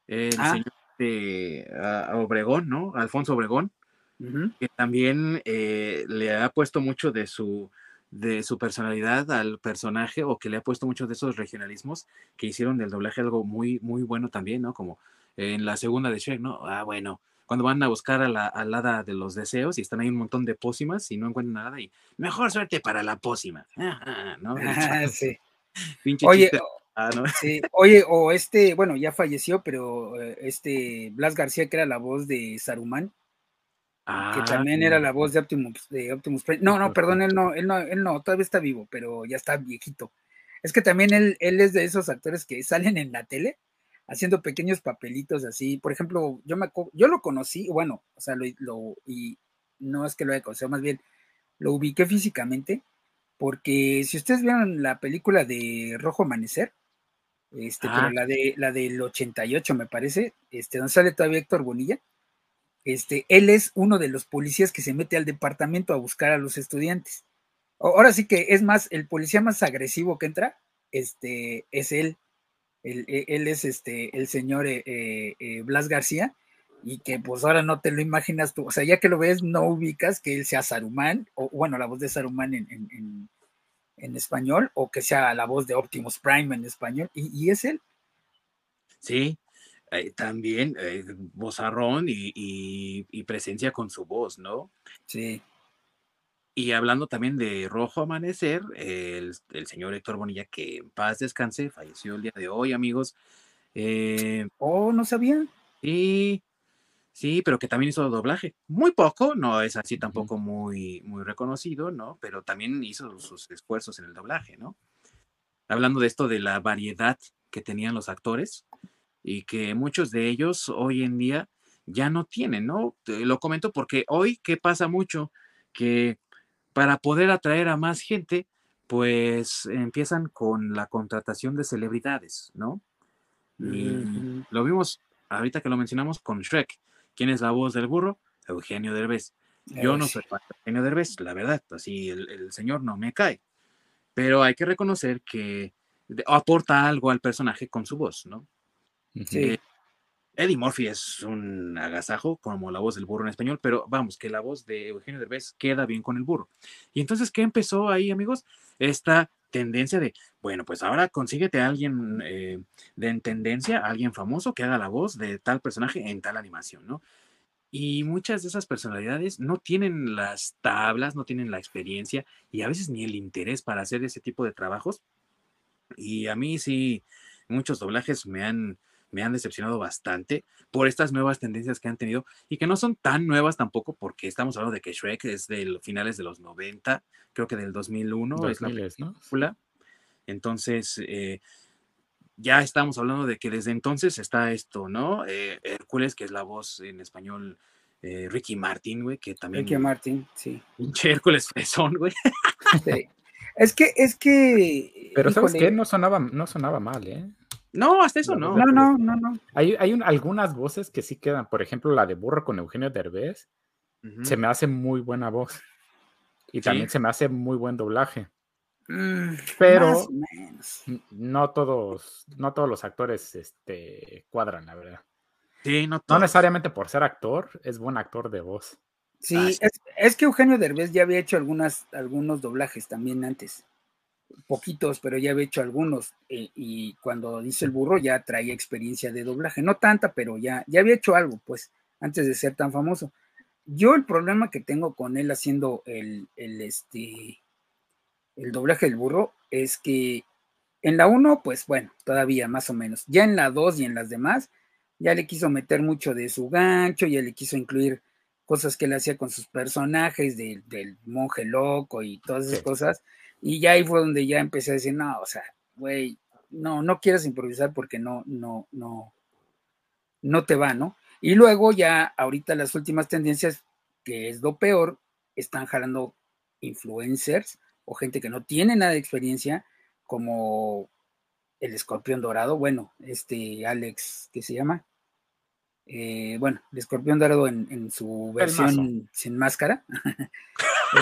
el ah. señor de Obregón, ¿no? Alfonso Obregón, que también eh, le ha puesto mucho de su, de su personalidad al personaje o que le ha puesto muchos de esos regionalismos que hicieron del doblaje algo muy, muy bueno también, ¿no? Como en la segunda de Shrek, ¿no? Ah, bueno, cuando van a buscar a la hada de los deseos y están ahí un montón de pócimas y no encuentran nada y mejor suerte para la pócima. ¿no? sí. Oye, ah, sí. Oye, o este, bueno, ya falleció, pero eh, este Blas García, que era la voz de Saruman, que ah, también era la voz de Optimus, de Optimus Prime. No, no, perdón, él no, él no, él no, todavía está vivo, pero ya está viejito. Es que también él, él es de esos actores que salen en la tele haciendo pequeños papelitos así. Por ejemplo, yo me yo lo conocí, bueno, o sea, lo, y no es que lo haya conocido, más bien lo ubiqué físicamente, porque si ustedes vieron la película de Rojo Amanecer, este, pero la de la del 88 me parece, este, donde sale todavía Héctor Bonilla, este, él es uno de los policías que se mete al departamento a buscar a los estudiantes. Ahora sí que es más, el policía más agresivo que entra, este, es él, e, él, es este, el señor eh, eh, eh, Blas García, y que pues ahora no te lo imaginas tú, o sea, ya que lo ves, no ubicas que él sea Saruman, o bueno, la voz de Saruman en, español, o que sea la voz de Optimus Prime en español, y, es él. Sí, también vozarrón y, y, presencia con su voz, ¿no? Sí. Y hablando también de Rojo Amanecer, el, señor Héctor Bonilla, que en paz descanse, falleció el día de hoy, amigos. Eh, oh, no sabía. Sí, sí, pero que también hizo doblaje. Muy poco, no es así tampoco muy, muy reconocido, ¿no? Pero también hizo sus esfuerzos en el doblaje, ¿no? Hablando de esto de la variedad que tenían los actores y que muchos de ellos hoy en día ya no tienen, ¿no? Lo comento porque hoy, ¿qué pasa mucho? Que para poder atraer a más gente, pues empiezan con la contratación de celebridades, ¿no? Y lo vimos ahorita que lo mencionamos con Shrek. ¿Quién es la voz del burro? Eugenio Derbez. Yo no soy Eugenio Derbez, la verdad, así el, señor no me cae. Pero hay que reconocer que aporta algo al personaje con su voz, ¿no? Sí. Eh, Eddie Murphy es un agasajo, como la voz del burro en español, pero vamos, que la voz de Eugenio Derbez queda bien con el burro. Y entonces, ¿qué empezó ahí, amigos? Esta tendencia de, bueno, pues ahora consíguete a alguien eh, de en tendencia, alguien famoso que haga la voz de tal personaje en tal animación, ¿no? Y muchas de esas personalidades no tienen las tablas, no tienen la experiencia y a veces ni el interés para hacer ese tipo de trabajos. Y a mí sí, muchos doblajes me han me han decepcionado bastante por estas nuevas tendencias que han tenido y que no son tan nuevas tampoco porque estamos hablando de que Shrek es de finales de los 90, creo que del 2001 es la película. Entonces, eh, ya estamos hablando de que desde entonces está esto, ¿no? Eh, Hércules, que es la voz en español, eh, Ricky Martin, güey, que también... Ricky Martin, sí. Pinche Hércules fresón, güey. Es que, es que... Pero ¿sabes qué? No sonaba, no sonaba mal, ¿eh? No, hasta eso no. No, no, no, no. Hay, hay algunas voces que sí quedan. Por ejemplo, la de Burro con Eugenio Derbez. Se me hace muy buena voz. Y también se me hace muy buen doblaje. Mm, Pero- más o menos. N- No todos, no todos los actores este, cuadran, la verdad. Sí, no, No necesariamente por ser actor, es buen actor de voz. Sí, Ah, sí. Es, es que Eugenio Derbez ya había hecho algunas, algunos doblajes también antes. Poquitos, pero ya había hecho algunos. eh, y cuando dice el burro ya traía experiencia de doblaje. No tanta, pero ya, ya había hecho algo, pues, antes de ser tan famoso. Yo el problema que tengo con él haciendo el, el, este, el doblaje del burro es que en la 1, pues bueno, todavía más o menos. Ya en la 2 y en las demás, ya le quiso meter mucho de su gancho, ya le quiso incluir cosas que él hacía con sus personajes, de- del monje loco y todas esas Sí. cosas. Y ya ahí fue donde ya empecé a decir, no, o sea, güey, no, no quieras improvisar porque no, no, no, no te va, ¿no? Y luego ya ahorita las últimas tendencias, que es lo peor, están jalando influencers o gente que no tiene nada de experiencia, como el escorpión dorado, bueno, este Alex, ¿qué se llama? Eh, bueno, el escorpión dorado en, en su versión sin máscara.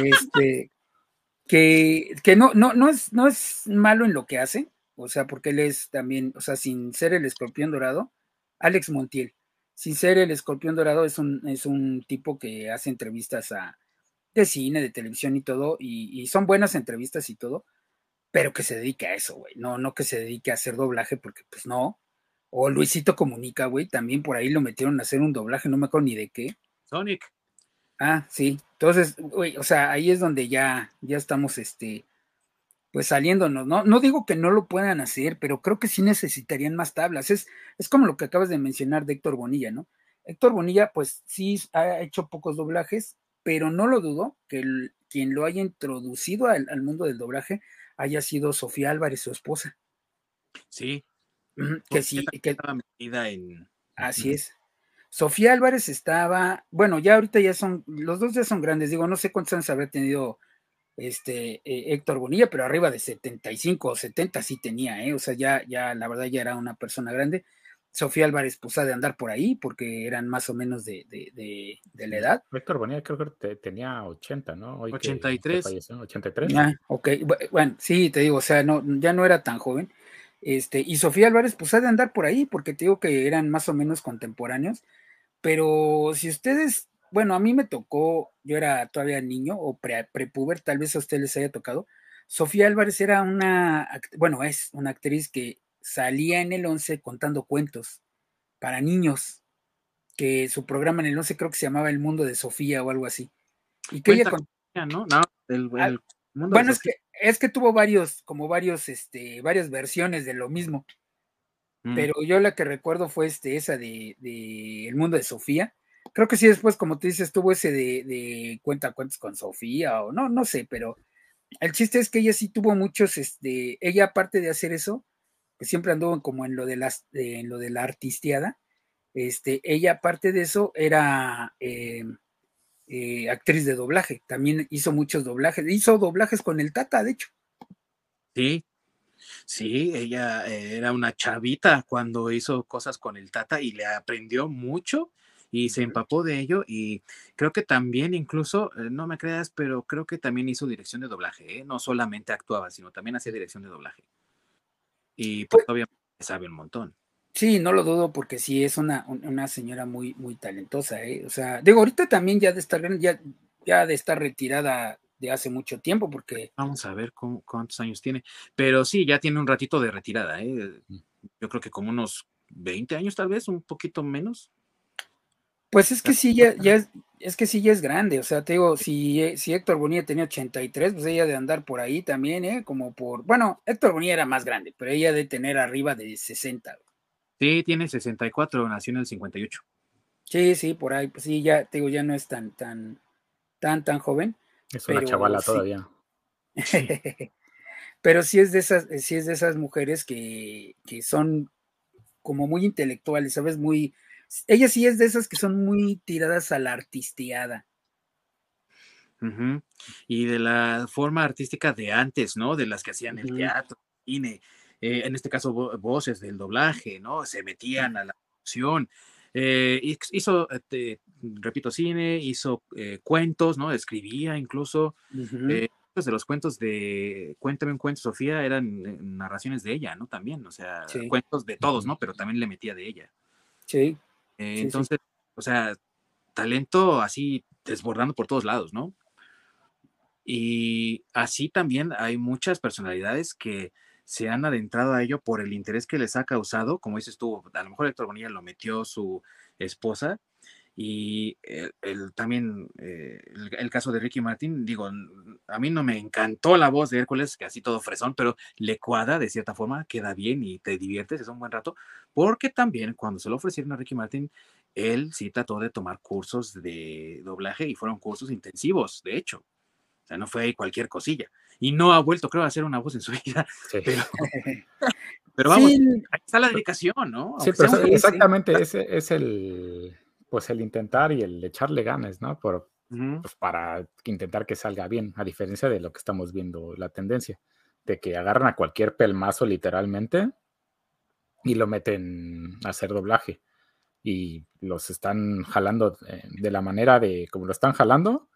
este, que, que no, no, no, es, no es malo en lo que hace, o sea, porque él es también, o sea, sin ser el escorpión dorado, Alex Montiel, sin ser el escorpión dorado, es un, es un tipo que hace entrevistas a, de cine, de televisión y todo, y, y son buenas entrevistas y todo, pero que se dedique a eso, güey, no, no que se dedique a hacer doblaje, porque pues no. O Luisito Comunica, güey, también por ahí lo metieron a hacer un doblaje, no me acuerdo ni de qué. Sonic. Ah, sí. Entonces, güey, o sea, ahí es donde ya, ya estamos, este, pues saliéndonos, ¿no? No digo que no lo puedan hacer, pero creo que sí necesitarían más tablas. Es, es como lo que acabas de mencionar de Héctor Bonilla, ¿no? Héctor Bonilla, pues sí ha hecho pocos doblajes, pero no lo dudo que el- quien lo haya introducido al, al mundo del doblaje haya sido Sofía Álvarez, su esposa. Sí. Que sí, que Estaba metida en. Así es. Sofía Álvarez estaba, bueno, ya ahorita ya son, los dos ya son grandes, digo, no sé cuántos años habrá tenido este eh, Héctor Bonilla, pero arriba de 75 o 70 sí tenía, ¿eh? o sea, ya, ya, la verdad ya era una persona grande. Sofía Álvarez, pues ha de andar por ahí, porque eran más o menos de, de, de, de la edad. Héctor Bonilla creo que te- tenía 80, ¿no? Hoy que- que 83. falleció, 83. Ah, ok, bu- bueno, sí, te digo, o sea, no, ya no era tan joven. Este, y Sofía Álvarez, pues ha de andar por ahí, porque te digo que eran más o menos contemporáneos. Pero si ustedes, bueno, a mí me tocó, yo era todavía niño o pre, prepuber, tal vez a ustedes les haya tocado. Sofía Álvarez era una, bueno, es una actriz que salía en el 11 contando cuentos para niños, que su programa en el 11 creo que se llamaba El Mundo de Sofía o algo así. Y que ella Cuenta con- ¿no? No, el, Ah, el mundo bueno, de es que, es que tuvo varios, como varios, este, varias versiones de lo mismo, Mm. pero yo la que recuerdo fue este, esa de, de El Mundo de Sofía. Creo que sí, después, como tú dices, tuvo ese de, de cuenta cuentos con Sofía, o no, no sé, pero el chiste es que ella sí tuvo muchos, este, ella aparte de hacer eso, que siempre anduvo como en lo de las, eh, en lo de la artisteada, este, ella aparte de eso era eh, eh, actriz de doblaje, también hizo muchos doblajes, hizo doblajes con el Tata, de hecho. Sí, sí, ella eh, era una chavita cuando hizo cosas con el Tata y le aprendió mucho y se empapó de ello y creo que también incluso, eh, no me creas, pero creo que también hizo dirección de doblaje, ¿eh? No solamente actuaba, sino también hacía dirección de doblaje. Y pues obviamente sabe un montón. Sí, no lo dudo porque sí es una, un- una señora muy, muy talentosa, ¿eh? O sea, digo, ahorita también ya de estar ya, ya de estar retirada de hace mucho tiempo, porque Vamos a ver cómo- cuántos años tiene. Pero sí, ya tiene un ratito de retirada, ¿eh? Yo creo que como unos 20 años tal vez, un poquito menos. pues es que sí, ya, ya es, es que sí ya es grande, o sea, te digo, si, eh, si Héctor Bonilla tenía 83, pues ella de andar por ahí también, ¿eh? Como por, bueno, Héctor Bonilla era más grande, pero ella de tener arriba de 60. Sí, tiene 64, nació en el 58. Sí, sí, por ahí, pues sí, ya, te digo, ya no es tan, tan, tan, tan joven. Es una Pero chavala sí. todavía. Pero sí es de esas, sí es de esas mujeres que, que son como muy intelectuales, ¿sabes? Muy. Ella sí es de esas que son muy tiradas a la artisteada. Ujú. Y de la forma artística de antes, ¿no? De las que hacían el teatro, cine, eh, en este caso vo- voces del doblaje, ¿no? Se metían a la producción. Eh, hizo, eh, repito, cine, hizo eh, cuentos, ¿no? Escribía incluso. Eh, de los cuentos de Cuéntame un cuento, Sofía, eran eh, narraciones de ella, ¿no? También, o sea, cuentos de todos, ¿no? Pero también le metía de ella. Sí. Eh, entonces, o sea, talento así desbordando por todos lados, ¿no? Y así también hay muchas personalidades que se han adentrado a ello por el interés que les ha causado, como dices tú, a lo mejor Héctor Bonilla lo metió su esposa, y el, también eh, el, caso de Ricky Martin, digo, a mí no me encantó la voz de Hércules, que así todo fresón, pero le cuadra de cierta forma, queda bien y te diviertes, es un buen rato, porque también cuando se lo ofrecieron a Ricky Martin, él sí trató de tomar cursos de doblaje y fueron cursos intensivos, de hecho. O sea, no fue cualquier cosilla. Y no ha vuelto, creo, a hacer una voz en su vida. Pero, vamos, ahí está la dedicación, ¿no? Sí, pero exactamente, ese es el pues el intentar y el echarle ganas, ¿no? Por, pues, para intentar que salga bien, a diferencia de lo que estamos viendo, la tendencia, de que agarran a cualquier pelmazo literalmente y lo meten a hacer doblaje. Y los están jalando eh, de la manera de como lo están jalando,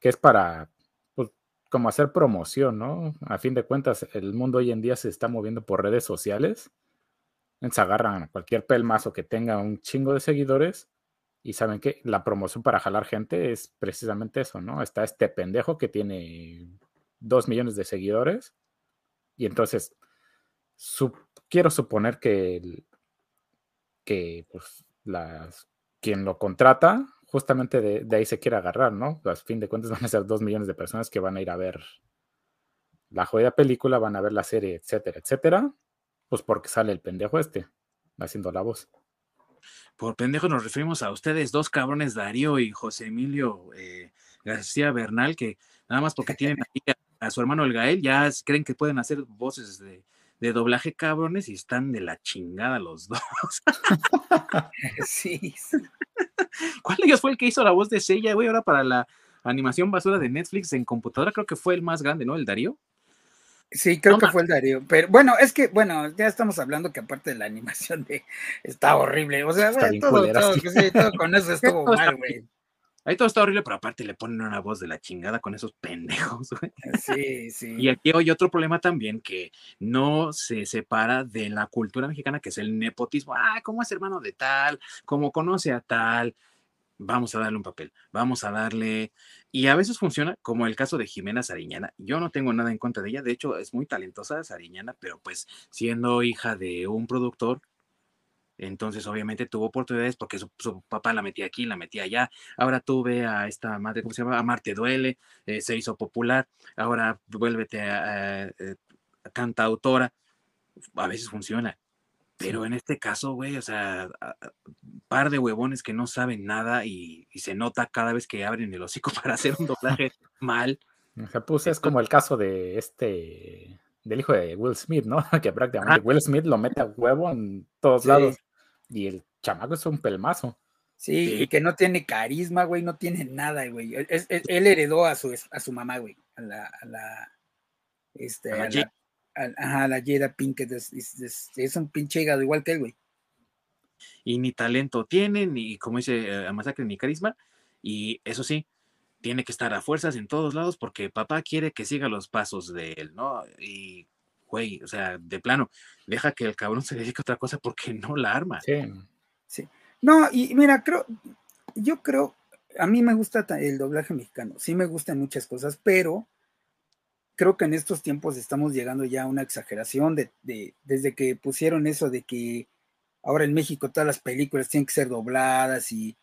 que es para pues, como hacer promoción, ¿no? A fin de cuentas, el mundo hoy en día se está moviendo por redes sociales. Se agarran a cualquier pelmazo que tenga un chingo de seguidores y saben que la promoción para jalar gente es precisamente eso, ¿no? Está este pendejo que tiene dos millones de seguidores. Y entonces, quiero suponer que, que pues, quien lo contrata, justamente de, ahí se quiere agarrar, ¿no? A fin de cuentas van a ser dos millones de personas que van a ir a ver la joya película, van a ver la serie, etcétera, etcétera. Pues porque sale el pendejo este haciendo la voz. Por pendejo nos referimos a ustedes, dos cabrones, Darío y José Emilio eh, García Bernal, que nada más porque tienen aquí a, su hermano el Gael, ya creen que pueden hacer voces de, doblaje cabrones y están de la chingada los dos. sí. ¿Cuál de ellos fue el que hizo la voz de Sella, güey? Ahora para la animación basura de Netflix en computadora, creo que fue el más grande, ¿no? El Darío. Sí, creo que fue el Darío. Pero bueno, es que, bueno, ya estamos hablando que aparte de la animación de está horrible. O sea, todo, todo, con eso estuvo mal, güey. Ahí todo está horrible, pero aparte le ponen una voz de la chingada con esos pendejos, güey. Sí, sí. Y aquí hay otro problema también que no se separa de la cultura mexicana, que es el nepotismo. Ah, ¿cómo es hermano de tal? ¿Cómo conoce a tal? Vamos a darle un papel, vamos a darle, y a veces funciona, como el caso de Jimena Sariñana, yo no tengo nada en contra de ella, de hecho es muy talentosa Sariñana, pero pues siendo hija de un productor, entonces obviamente tuvo oportunidades porque su, papá la metía aquí, la metía allá, ahora tuve a esta madre, ¿cómo se llama? A Marte Duele, eh, se hizo popular, ahora vuélvete a, a, eh, a cantautora, a veces funciona, pero en este caso, güey, o sea, par de huevones que no saben nada y, se nota cada vez que abren el hocico para hacer un doblaje mal. Se puso, es como el caso de este, del hijo de Will Smith, ¿no? Que prácticamente Will Smith lo mete a huevo en todos lados y el chamaco es un pelmazo. Sí, y que no tiene carisma, güey, no tiene nada, güey. él heredó a su, a su mamá, güey, a la, a la, este, a la, Ajá, la Jada Pinkett es, un pinche hígado igual que él, güey. Y ni talento tiene, ni, como dice eh, Masacre, ni carisma. Y eso sí, tiene que estar a fuerzas en todos lados porque papá quiere que siga los pasos de él, ¿no? Y, güey, o sea, de plano, deja que el cabrón se dedique a otra cosa porque no la arma. Sí. Sí. No, y mira, creo, yo creo, a mí me gusta el doblaje mexicano, sí me gustan muchas cosas, pero creo que en estos tiempos estamos llegando ya a una exageración de, desde que pusieron eso de que ahora en México todas las películas tienen que ser dobladas y,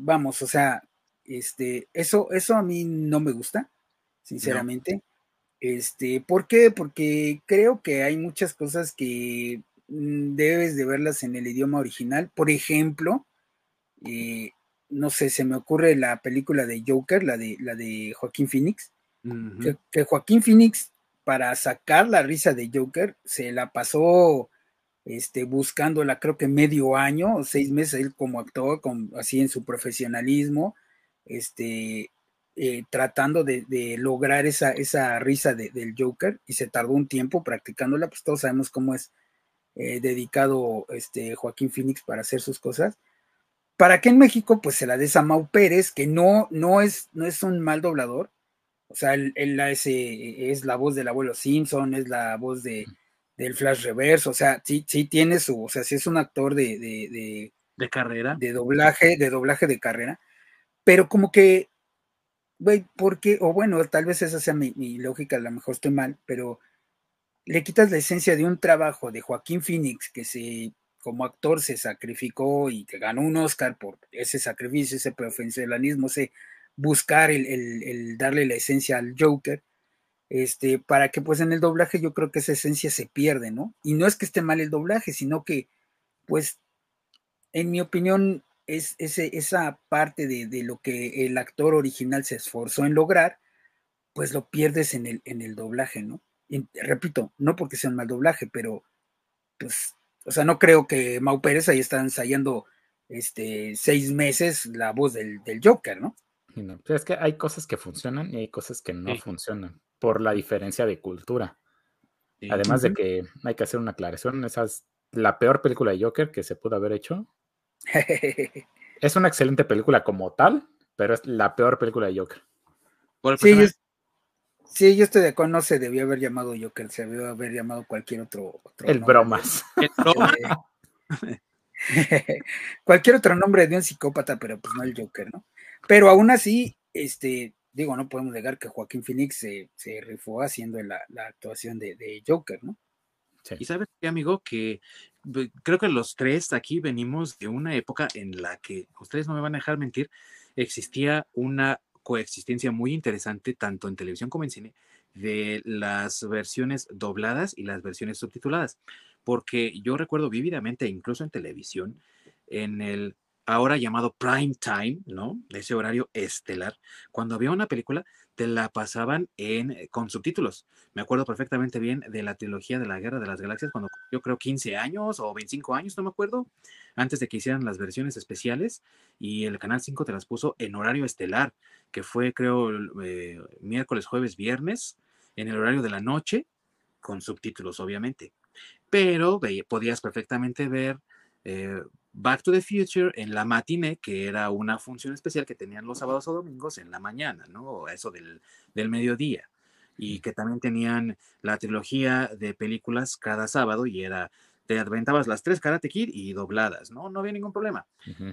vamos, o sea, este, eso, eso a mí no me gusta, sinceramente. Este, ¿por qué? Porque creo que hay muchas cosas que mm, debes de verlas en el idioma original. Por ejemplo, eh, no sé, se me ocurre la película de Joker, la de, la de Joaquín Phoenix que, Joaquín Phoenix, para sacar la risa de Joker, se la pasó este, buscándola creo que medio año o seis meses él como actor, con, así en su profesionalismo, este, eh, tratando de, lograr esa, esa risa del Joker y se tardó un tiempo practicándola, pues todos sabemos cómo es eh, dedicado este, Joaquín Phoenix para hacer sus cosas. Para que en México pues se la des a Mau Pérez, que no, no, es, no es un mal doblador, O sea, él, es, es, la voz del abuelo Simpson, es la voz de, del Flash Reverse, o sea, sí, sí tiene su, o sea, sí es un actor de, de, de, carrera. De doblaje, de doblaje de carrera, pero como que, güey, porque, o bueno, tal vez esa sea mi, mi lógica, a lo mejor estoy mal, pero le quitas la esencia de un trabajo de Joaquín Phoenix que se como actor se sacrificó y que ganó un Oscar por ese sacrificio, ese profesionalismo, ese buscar el, darle la esencia al Joker, este, para que pues en el doblaje yo creo que esa esencia se pierde, ¿no? Y no es que esté mal el doblaje, sino que pues en mi opinión es ese, esa parte de, de, lo que el actor original se esforzó en lograr, pues lo pierdes en el, en el doblaje, ¿no? Y, repito, no porque sea un mal doblaje, pero pues, o sea, no creo que Mau Pérez ahí está ensayando este, seis meses la voz del, del Joker, ¿no? Es que hay cosas que funcionan y hay cosas que no funcionan por la diferencia de cultura. Además de que hay que hacer una aclaración, esa es la peor película de Joker que se pudo haber hecho. es una excelente película como tal, pero es la peor película de Joker. Sí, yo, estoy de acuerdo, no se debió haber llamado Joker, se debió haber llamado cualquier otro. El bromas. cualquier otro nombre de un psicópata, pero pues no el Joker, ¿no? Pero aún así, este, digo, no podemos negar que Joaquín Phoenix se, rifó haciendo la, actuación de, Joker, ¿no? Y sabes qué, amigo, que creo que los tres aquí venimos de una época en la que, ustedes no me van a dejar mentir, existía una coexistencia muy interesante, tanto en televisión como en cine, de las versiones dobladas y las versiones subtituladas. Porque yo recuerdo vívidamente, incluso en televisión, en el ahora llamado prime time, ¿no? Ese horario estelar. Cuando había una película, te la pasaban en, eh, con subtítulos. Me acuerdo perfectamente bien de la trilogía de la Guerra de las Galaxias, cuando yo creo 15 años o 25 años, no me acuerdo, antes de que hicieran las versiones especiales, y el Canal 5 te las puso en horario estelar, que fue, creo, eh, miércoles, jueves, viernes, en el horario de la noche, con subtítulos, obviamente. Pero podías perfectamente ver eh, Back to the Future en la matinée, que era una función especial que tenían los sábados o domingos en la mañana, ¿no? Eso del, del mediodía. Y que también tenían la trilogía de películas cada sábado y era te aventabas las tres Karate Kid y dobladas, ¿no? No había ningún problema.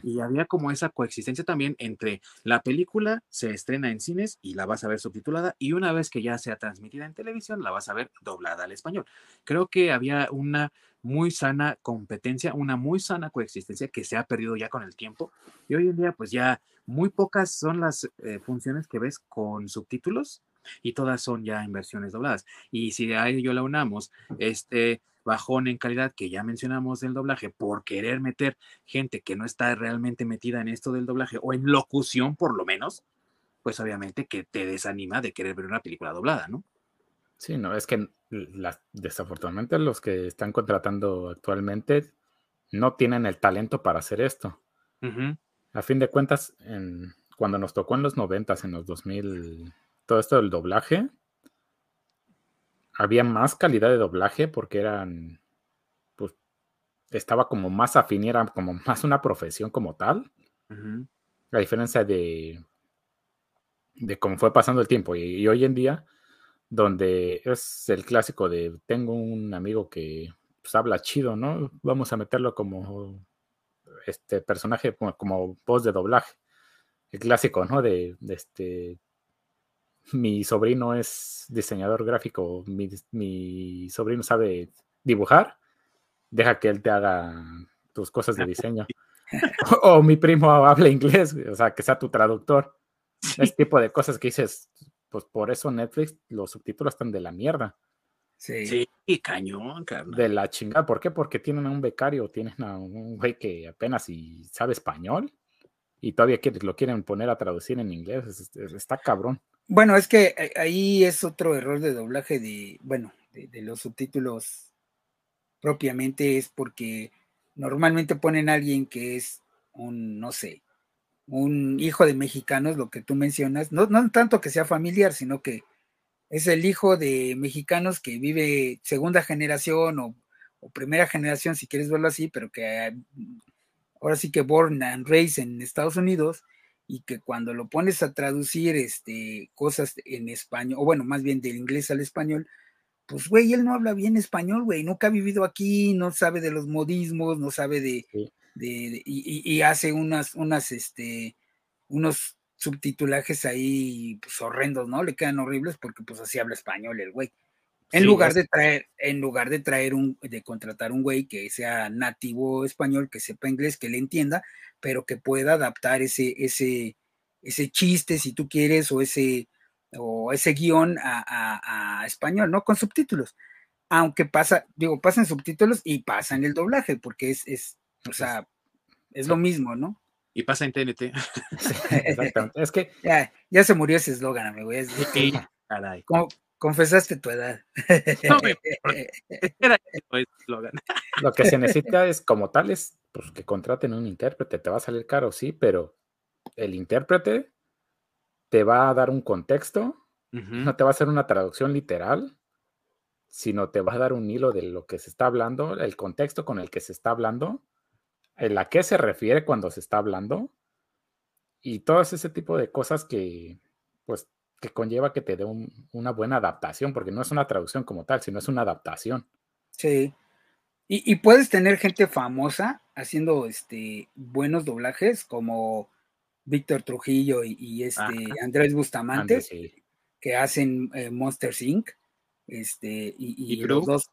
Y había como esa coexistencia también entre la película se estrena en cines y la vas a ver subtitulada y una vez que ya sea transmitida en televisión la vas a ver doblada al español. Creo que había una muy sana competencia, una muy sana coexistencia que se ha perdido ya con el tiempo y hoy en día pues ya muy pocas son las eh, funciones que ves con subtítulos y todas son ya en versiones dobladas. Y si a ello la unamos, este bajón en calidad que ya mencionamos del doblaje por querer meter gente que no está realmente metida en esto del doblaje o en locución por lo menos, pues obviamente que te desanima de querer ver una película doblada, ¿no? Sí, no, es que desafortunadamente los que están contratando actualmente no tienen el talento para hacer esto. A fin de cuentas, en, cuando nos tocó en los noventas, en los 2000, todo esto del doblaje, había más calidad de doblaje porque eran, pues, estaba como más afín, era como más una profesión como tal. La diferencia de, de cómo fue pasando el tiempo. Y, hoy en día, donde es el clásico de tengo un amigo que pues, habla chido, ¿no? Vamos a meterlo como este personaje, como, voz de doblaje. El clásico, ¿no? de este mi sobrino es diseñador gráfico, mi, sobrino sabe dibujar, deja que él te haga tus cosas de diseño. o, mi primo habla inglés, o sea, que sea tu traductor. Ese tipo de cosas que dices, pues por eso Netflix, los subtítulos están de la mierda. Sí, sí cañón, carnal. De la chingada. ¿Por qué? Porque tienen a un becario, tienen a un güey que apenas si sabe español y todavía lo quieren poner a traducir en inglés. Está cabrón. Bueno, es que eh, ahí es otro error de doblaje de, bueno, de, los subtítulos propiamente es porque normalmente ponen a alguien que es un, no sé, un hijo de mexicanos, lo que tú mencionas, no, no tanto que sea familiar, sino que es el hijo de mexicanos que vive segunda generación o, o primera generación, si quieres verlo así, pero que ahora sí que born and raised en Estados Unidos y que cuando lo pones a traducir este, cosas en español, o bueno, más bien del inglés al español, pues güey, él no habla bien español, güey, nunca ha vivido aquí, no sabe de los modismos, no sabe de, de, y, hace unas, unas, este, unos subtitulajes ahí pues, horrendos, ¿no? Le quedan horribles porque pues así habla español el güey. En lugar de traer, en lugar de traer un, de contratar un güey que sea nativo español, que sepa inglés, que le entienda, pero que pueda adaptar ese, ese, ese chiste, si tú quieres, o ese, o ese guion a, español, ¿no? Con subtítulos. Aunque pasa, digo, pasa en subtítulos y pasa en el doblaje, porque es, es o sea, es lo mismo, ¿no? Y pasa en TNT. exactamente. Es que. Ya, se murió ese eslogan, amigo. Es, caray. Confesaste tu edad. No, era el eslogan. Lo que se necesita es, como tal, es pues, que contraten un intérprete. Te va a salir caro, sí, pero el intérprete te va a dar un contexto, no te va a hacer una traducción literal, sino te va a dar un hilo de lo que se está hablando, el contexto con el que se está hablando, en la que se refiere cuando se está hablando, y todo ese tipo de cosas que, pues, que conlleva que te dé una buena adaptación, porque no es una traducción como tal, sino es una adaptación. Sí. Y, puedes tener gente famosa haciendo este buenos doblajes, como Víctor Trujillo y, este Andrés Bustamante, que hacen eh, Monster Inc. Este, y, los dos.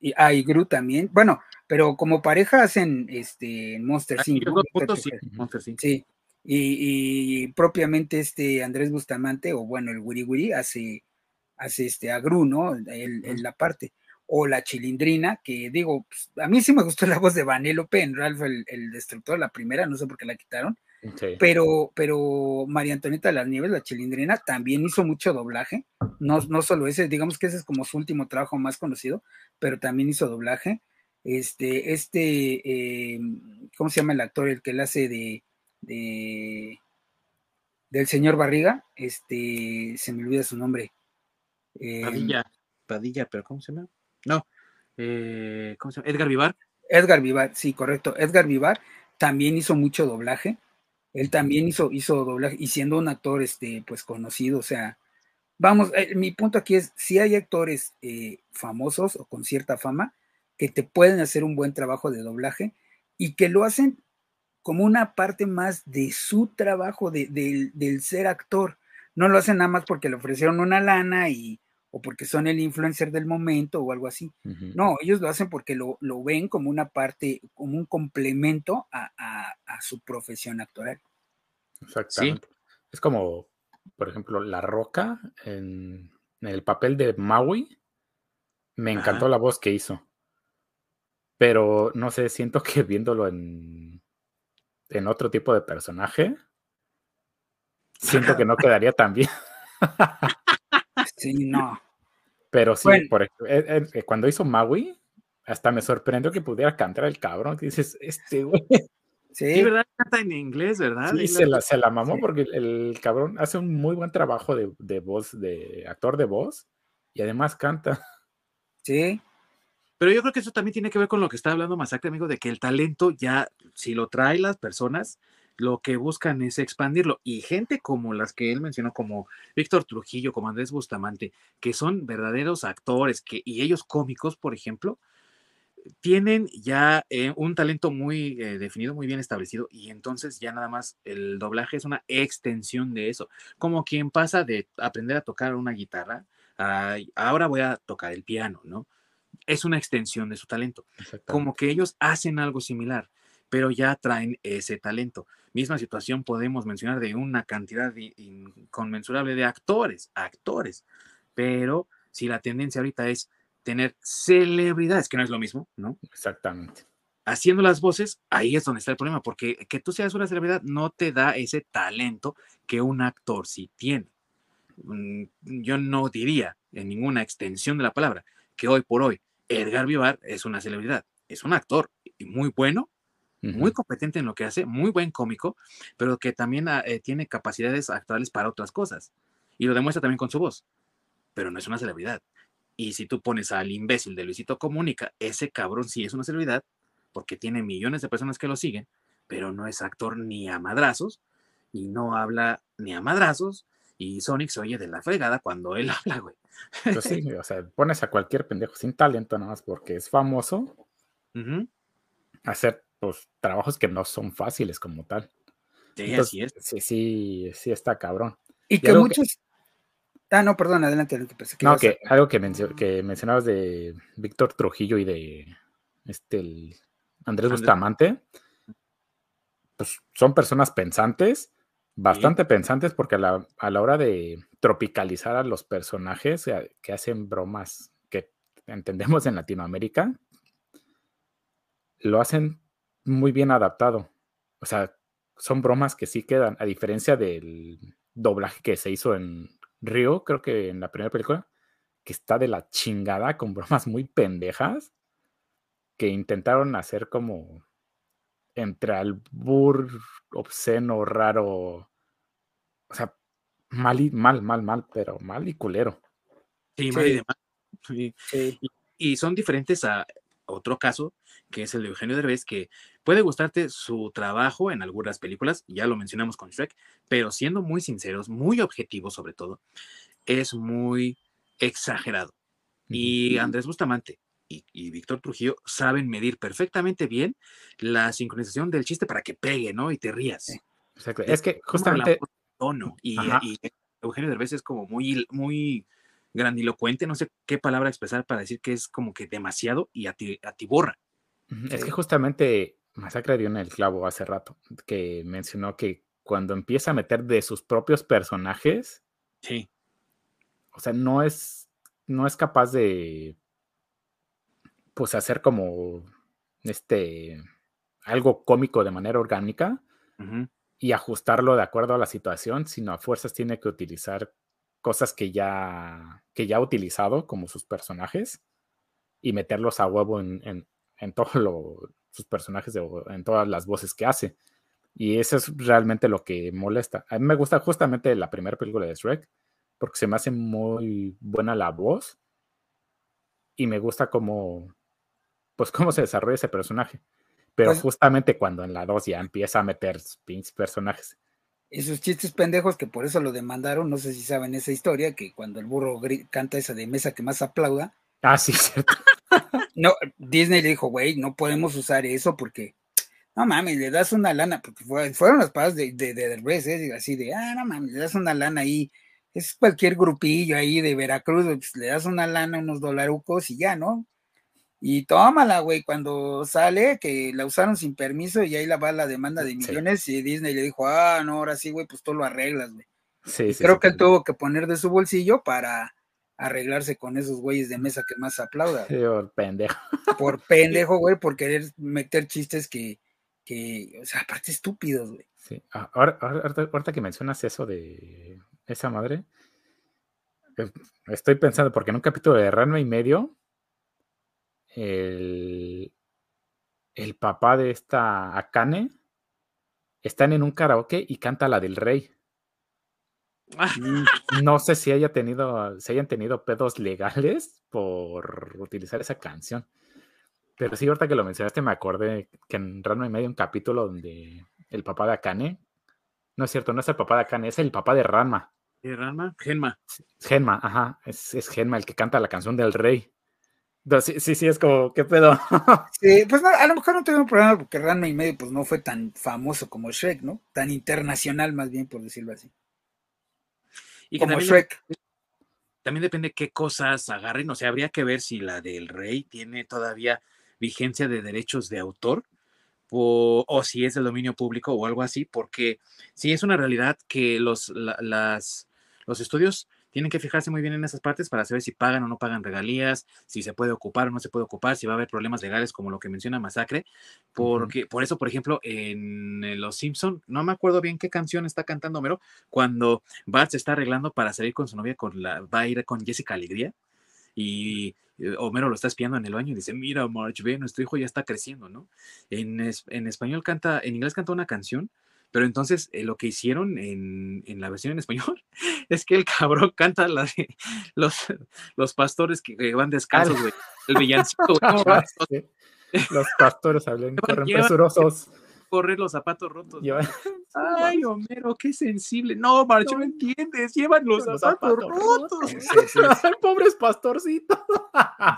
Y, ah, y Gru también. Bueno, pero como pareja hacen este Monster Inc. sí, Y, propiamente este Andrés Bustamante, o bueno, el Wiri Wiri, hace, hace este a Gru, ¿no? En la parte. O la chilindrina, que digo, pues, a mí sí me gustó la voz de Vanélope en Ralph el, el Destructor, la primera, no sé por qué la quitaron pero, pero María Antonieta de las Nieves, la chilindrina, también hizo mucho doblaje. No, no solo ese, digamos que ese es como su último trabajo más conocido, pero también hizo doblaje. Este, este, eh, ¿cómo se llama el actor? El que le hace de, de del señor Barriga, este, se me olvida su nombre. Eh, Padilla, Padilla, pero ¿cómo se llama? No, eh, ¿cómo se llama? Edgar Vivar. Edgar Vivar, sí, correcto. Edgar Vivar también hizo mucho doblaje. Él también hizo, hizo doblaje y siendo un actor, este, pues conocido, o sea, vamos, eh, mi punto aquí es, si hay actores eh, famosos o con cierta fama que te pueden hacer un buen trabajo de doblaje y que lo hacen como una parte más de su trabajo, de, del ser actor. No lo hacen nada más porque le ofrecieron una lana y, o porque son el influencer del momento o algo así. No, ellos lo hacen porque lo, ven como una parte, como un complemento a, su profesión actoral. Exactamente. Es como, por ejemplo, La Roca en, el papel de Maui. Me encantó la voz que hizo. Pero no sé, siento que viéndolo en, en otro tipo de personaje, siento que no quedaría tan bien. Sí, no. Pero sí, por ejemplo, eh, eh, cuando hizo Maui, hasta me sorprendió que pudiera cantar el cabrón. Que dices, este güey. Sí, ¿verdad? Canta en inglés, ¿verdad? Sí, se la, se la mamó porque el, cabrón hace un muy buen trabajo de, de, voz, de actor de voz, y además canta. Sí. Pero yo creo que eso también tiene que ver con lo que está hablando Masacre, amigo, de que el talento ya, si lo trae las personas, lo que buscan es expandirlo. Y gente como las que él mencionó, como Víctor Trujillo, como Andrés Bustamante, que son verdaderos actores, que, y ellos cómicos, por ejemplo, tienen ya eh, un talento muy eh, definido, muy bien establecido, y entonces ya nada más el doblaje es una extensión de eso. Como quien pasa de aprender a tocar una guitarra, a, ahora voy a tocar el piano, ¿no? Es una extensión de su talento. Como que ellos hacen algo similar, pero ya traen ese talento. Misma situación podemos mencionar de una cantidad inconmensurable de actores, actores, pero si la tendencia ahorita es tener celebridades, que no es lo mismo, ¿no? Exactamente. Haciendo las voces, ahí es donde está el problema, porque que tú seas una celebridad no te da ese talento que un actor sí tiene. Mm, yo no diría en ninguna extensión de la palabra que hoy por hoy Edgar Vivar es una celebridad, es un actor muy bueno, muy competente en lo que hace, muy buen cómico, pero que también ah, eh, tiene capacidades actuales para otras cosas. Y lo demuestra también con su voz, pero no es una celebridad. Y si tú pones al imbécil de Luisito Comunica, ese cabrón sí es una celebridad, porque tiene millones de personas que lo siguen, pero no es actor ni a madrazos. y no habla ni a madrazos y Sonic se oye de la fregada cuando él habla, güey. Pues sí, o sea, pones a cualquier pendejo sin talento nada más porque es famoso a hacer pues, trabajos que no son fáciles como tal. Sí, así es. Sí, sí, sí está cabrón. Y, que muchos... Ah, no, perdón, adelante. adelante no, que algo que, que, mencionabas de Víctor Trujillo y de este, el Andrés Bustamante, pues son personas pensantes, bastante pensantes, porque a la, hora de tropicalizar a los personajes eh, que hacen bromas que entendemos en Latinoamérica, lo hacen muy bien adaptado. O sea, son bromas que sí quedan, a diferencia del doblaje que se hizo en Río, creo que en la primera película, que está de la chingada con bromas muy pendejas que intentaron hacer como entre albur obsceno, raro, o sea, mal y mal, mal, mal, pero mal y culero. Sí, mal y demás. Y, son diferentes a otro caso, que es el de Eugenio Derbez, que puede gustarte su trabajo en algunas películas, ya lo mencionamos con Shrek, pero siendo muy sinceros, muy objetivos sobre todo, es muy exagerado. Y Andrés Bustamante y, Víctor Trujillo saben medir perfectamente bien la sincronización del chiste para que pegue, ¿no? Y te rías. Exacto. Es, que justamente... Tono. Y, Eugenio Derbez es como muy, muy grandilocuente, no sé qué palabra expresar para decir que es como que demasiado y atiborra. Es que justamente Masacre dio en el clavo hace rato, que mencionó que cuando empieza a meter de sus propios personajes, sí. O sea, no es, no es capaz de, pues, hacer como, este, algo cómico de manera orgánica y ajustarlo de acuerdo a la situación, sino a fuerzas tiene que utilizar cosas que ya, que ya ha utilizado como sus personajes y meterlos a huevo en, en, en todos sus personajes, en todas las voces que hace. Y eso es realmente lo que molesta. A mí me gusta justamente la primera película de Shrek, porque se me hace muy buena la voz y me gusta cómo, pues cómo se desarrolla ese personaje. Pero pues justamente cuando en la 2 ya empieza a meter pinches personajes. Esos chistes pendejos que por eso lo demandaron, no sé si saben esa historia, que cuando el burro canta esa de mesa que más aplauda. Ah, sí, cierto. no, Disney le dijo, güey, no podemos usar eso porque, no mames, le das una lana, porque fueron las palabras de, de, de ¿eh? así de, ah, no mames, le das una lana ahí, es cualquier grupillo ahí de Veracruz, pues, le das una lana, unos dolarucos y ya, ¿no? Y tómala, güey, cuando sale, que la usaron sin permiso y ahí la va la demanda de millones y Disney le dijo, ah, no, ahora sí, güey, pues tú lo arreglas, güey. Sí, sí, creo que él tuvo que poner de su bolsillo para arreglarse con esos güeyes de mesa que más aplaudan. por pendejo. Por pendejo, güey, por querer meter chistes que, que o sea, aparte estúpidos, güey. Sí, ah, ahora, ahorita que mencionas eso de esa madre, eh, estoy pensando, porque en un capítulo de Ranma y medio, el, el papá de esta Akane están en un karaoke y canta la del rey. No sé si haya tenido, si hayan tenido pedos legales por utilizar esa canción. Pero sí, ahorita que lo mencionaste, me acordé que en Ranma y medio un capítulo donde el papá de Akane, no es cierto, no es el papá de Akane, es el papá de Ranma. ¿De Ranma? Genma. Genma, ajá, es, es Genma el que canta la canción del rey. Sí, sí, sí, es como, ¿qué pedo? sí, pues a lo mejor no tengo un problema porque Ranma y medio pues no fue tan famoso como Shrek, ¿no? Tan internacional más bien, por decirlo así. Y como también Shrek. también depende qué cosas agarren, o sea, habría que ver si la del rey tiene todavía vigencia de derechos de autor o, o si es del dominio público o algo así, porque sí es una realidad que los, las, los estudios tienen que fijarse muy bien en esas partes para saber si pagan o no pagan regalías, si se puede ocupar o no se puede ocupar, si va a haber problemas legales como lo que menciona Masacre, porque por eso, por ejemplo, en Los Simpson, no me acuerdo bien qué canción está cantando Homero, cuando Bart se está arreglando para salir con su novia, con la, va a ir con Jessica Alegría, y eh, Homero lo está espiando en el baño y dice, mira, Marge, ve, nuestro hijo ya está creciendo, ¿no? En, en español canta, en inglés canta una canción pero entonces eh, lo que hicieron en, en, la versión en español es que el cabrón canta la de los, los pastores que, van descalzos, güey. El villancico, Los pastores hablan, corren presurosos. Correr los zapatos rotos. Ay, Homero, qué sensible. No, Marcho, no, entiendes. Llevan los, zapatos, rotos. Pobres pastorcitos.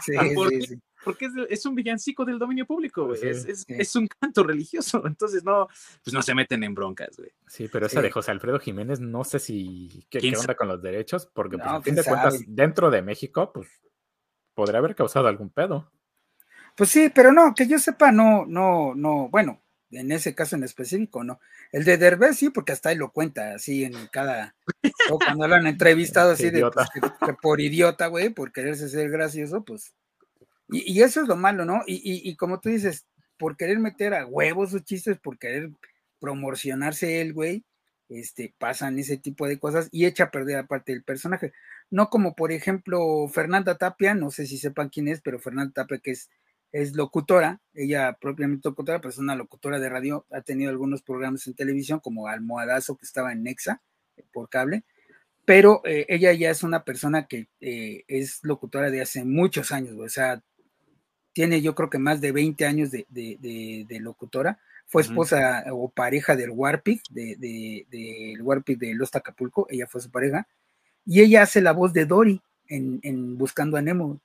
Sí, sí, sí porque es, un villancico del dominio público, güey. es, un canto religioso. Entonces, no, pues no se meten en broncas, güey. Sí, pero esa de José Alfredo Jiménez, no sé si qué, onda con los derechos, porque pues, a fin de cuentas, dentro de México, pues podría haber causado algún pedo. Pues sí, pero no, que yo sepa, no, no, no, bueno, en ese caso en específico, no. El de Derbez sí, porque hasta ahí lo cuenta, así en cada, o cuando lo han entrevistado así de pues, que por idiota, güey, por quererse ser gracioso, pues y, eso es lo malo, ¿no? Y, como tú dices, por querer meter a huevos sus chistes, por querer promocionarse el güey, este, pasan ese tipo de cosas y echa a perder aparte del personaje. No como, por ejemplo, Fernanda Tapia, no sé si sepan quién es, pero Fernanda Tapia, que es, es locutora, ella propiamente locutora, pero es una locutora de radio, ha tenido algunos programas en televisión, como Almohadazo, que estaba en Nexa, por cable, pero eh, ella ya es una persona que eh, es locutora de hace muchos años, o sea, tiene yo creo que más de 20 años de, locutora, fue esposa o pareja del Warpig, del de, de, de Los Acapulco, ella fue su pareja, y ella hace la voz de Dory en, Buscando a Nemo.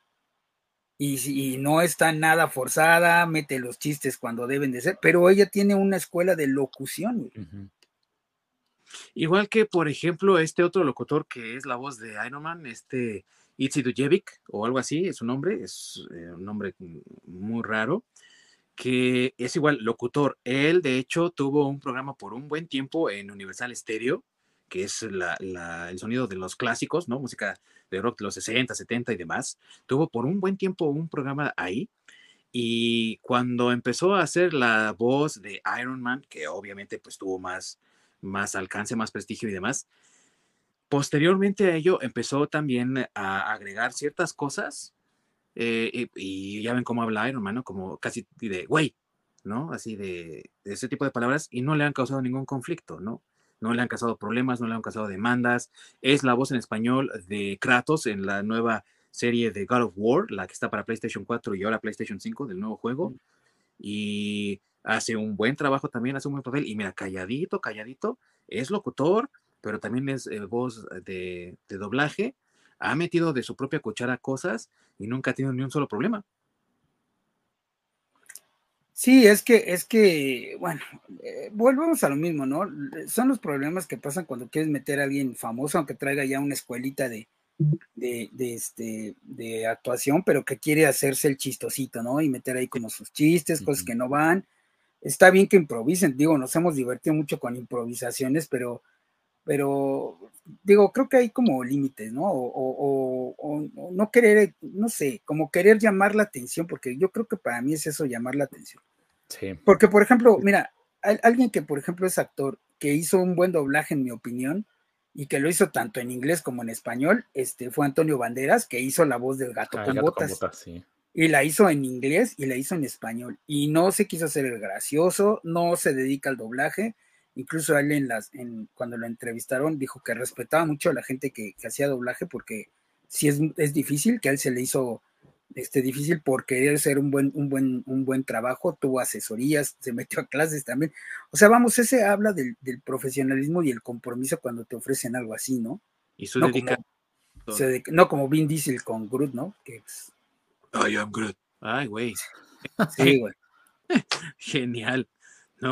Y, no está nada forzada, mete los chistes cuando deben de ser, pero ella tiene una escuela de locución. Igual que, por ejemplo, este otro locutor que es la voz de Iron Man, este Itzi Dujevic o algo así, es su nombre, es eh, un nombre muy raro, que es igual locutor. Él, de hecho, tuvo un programa por un buen tiempo en Universal Stereo, que es el sonido de los clásicos, ¿no? Música de rock de los 60, 70 y demás. Tuvo por un buen tiempo un programa ahí. Y cuando empezó a hacer la voz de Iron Man, que obviamente pues tuvo más, más alcance, más prestigio y demás, Posteriormente a ello empezó también a agregar ciertas cosas eh, y, ya ven cómo habla Iron Man, Como casi de güey, ¿no? Así de, ese tipo de palabras y no le han causado ningún conflicto, ¿no? No le han causado problemas, no le han causado demandas. Es la voz en español de Kratos en la nueva serie de God of War, la que está para PlayStation 4 y ahora PlayStation 5 del nuevo juego. Y hace un buen trabajo también, hace un buen papel. Y mira, calladito, calladito, es locutor, pero también es eh, voz de, doblaje, ha metido de su propia cuchara cosas y nunca ha tenido ni un solo problema. Sí, es que, es que, bueno, eh, volvemos a lo mismo, ¿no? Son los problemas que pasan cuando quieres meter a alguien famoso, aunque traiga ya una escuelita de, de, este, de actuación, pero que quiere hacerse el chistosito, ¿no? Y meter ahí como sus chistes, cosas que no van. Está bien que improvisen, digo, nos hemos divertido mucho con improvisaciones, pero pero digo, creo que hay como límites, ¿no? O, no querer, no sé, como querer llamar la atención, porque yo creo que para mí es eso, llamar la atención. Sí. Porque, por ejemplo, mira, alguien que, por ejemplo, es actor, que hizo un buen doblaje, en mi opinión, y que lo hizo tanto en inglés como en español, este, fue Antonio Banderas, que hizo la voz del gato, ah, con, botas. Y la hizo en inglés y la hizo en español. Y no se quiso hacer el gracioso, no se dedica al doblaje, Incluso él en las, en, cuando lo entrevistaron dijo que respetaba mucho a la gente que, hacía doblaje porque si es, es, difícil, que a él se le hizo este, difícil por querer hacer un buen, un, buen, un buen trabajo, tuvo asesorías, se metió a clases también. O sea, vamos, ese habla del, profesionalismo y el compromiso cuando te ofrecen algo así, ¿no? Y su no, como, no como Vin Diesel con Groot, ¿no? Que I am Groot. Ay, güey. Sí, güey. Genial.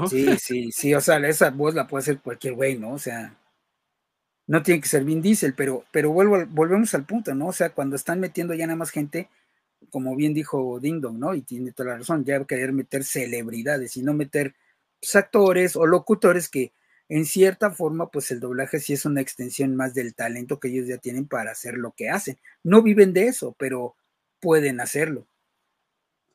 Sí, sí, sí, o sea, esa voz la puede hacer cualquier güey, ¿no? O sea, no tiene que ser Vin Diesel, pero, pero vuelvo, volvemos al punto, ¿no? O sea, cuando están metiendo ya nada más gente, como bien dijo Ding Dong, ¿no? Y tiene toda la razón, ya querer meter celebridades y no meter pues, actores o locutores que en cierta forma, pues el doblaje sí es una extensión más del talento que ellos ya tienen para hacer lo que hacen. No viven de eso, pero pueden hacerlo.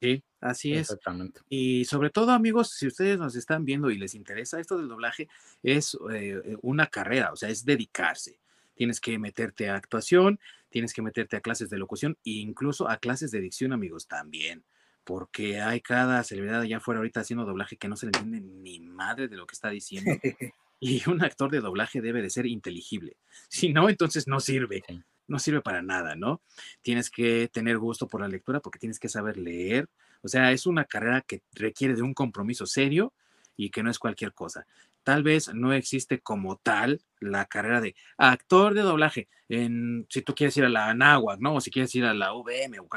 Sí, así es. Exactamente. Y sobre todo, amigos, si ustedes nos están viendo y les interesa esto del doblaje, es eh, eh, una carrera, o sea, es dedicarse. Tienes que meterte a actuación, tienes que meterte a clases de locución e incluso a clases de dicción, amigos, también. Porque hay cada celebridad allá afuera ahorita haciendo doblaje que no se le entiende ni madre de lo que está diciendo. y un actor de doblaje debe de ser inteligible. Si no, entonces no sirve no sirve para nada, ¿no? Tienes que tener gusto por la lectura porque tienes que saber leer. O sea, es una carrera que requiere de un compromiso serio y que no es cualquier cosa. tal vez no existe como tal la carrera de actor de doblaje, en, si tú quieres ir a la Anáhuac, ¿no? O si quieres ir a la UVM, o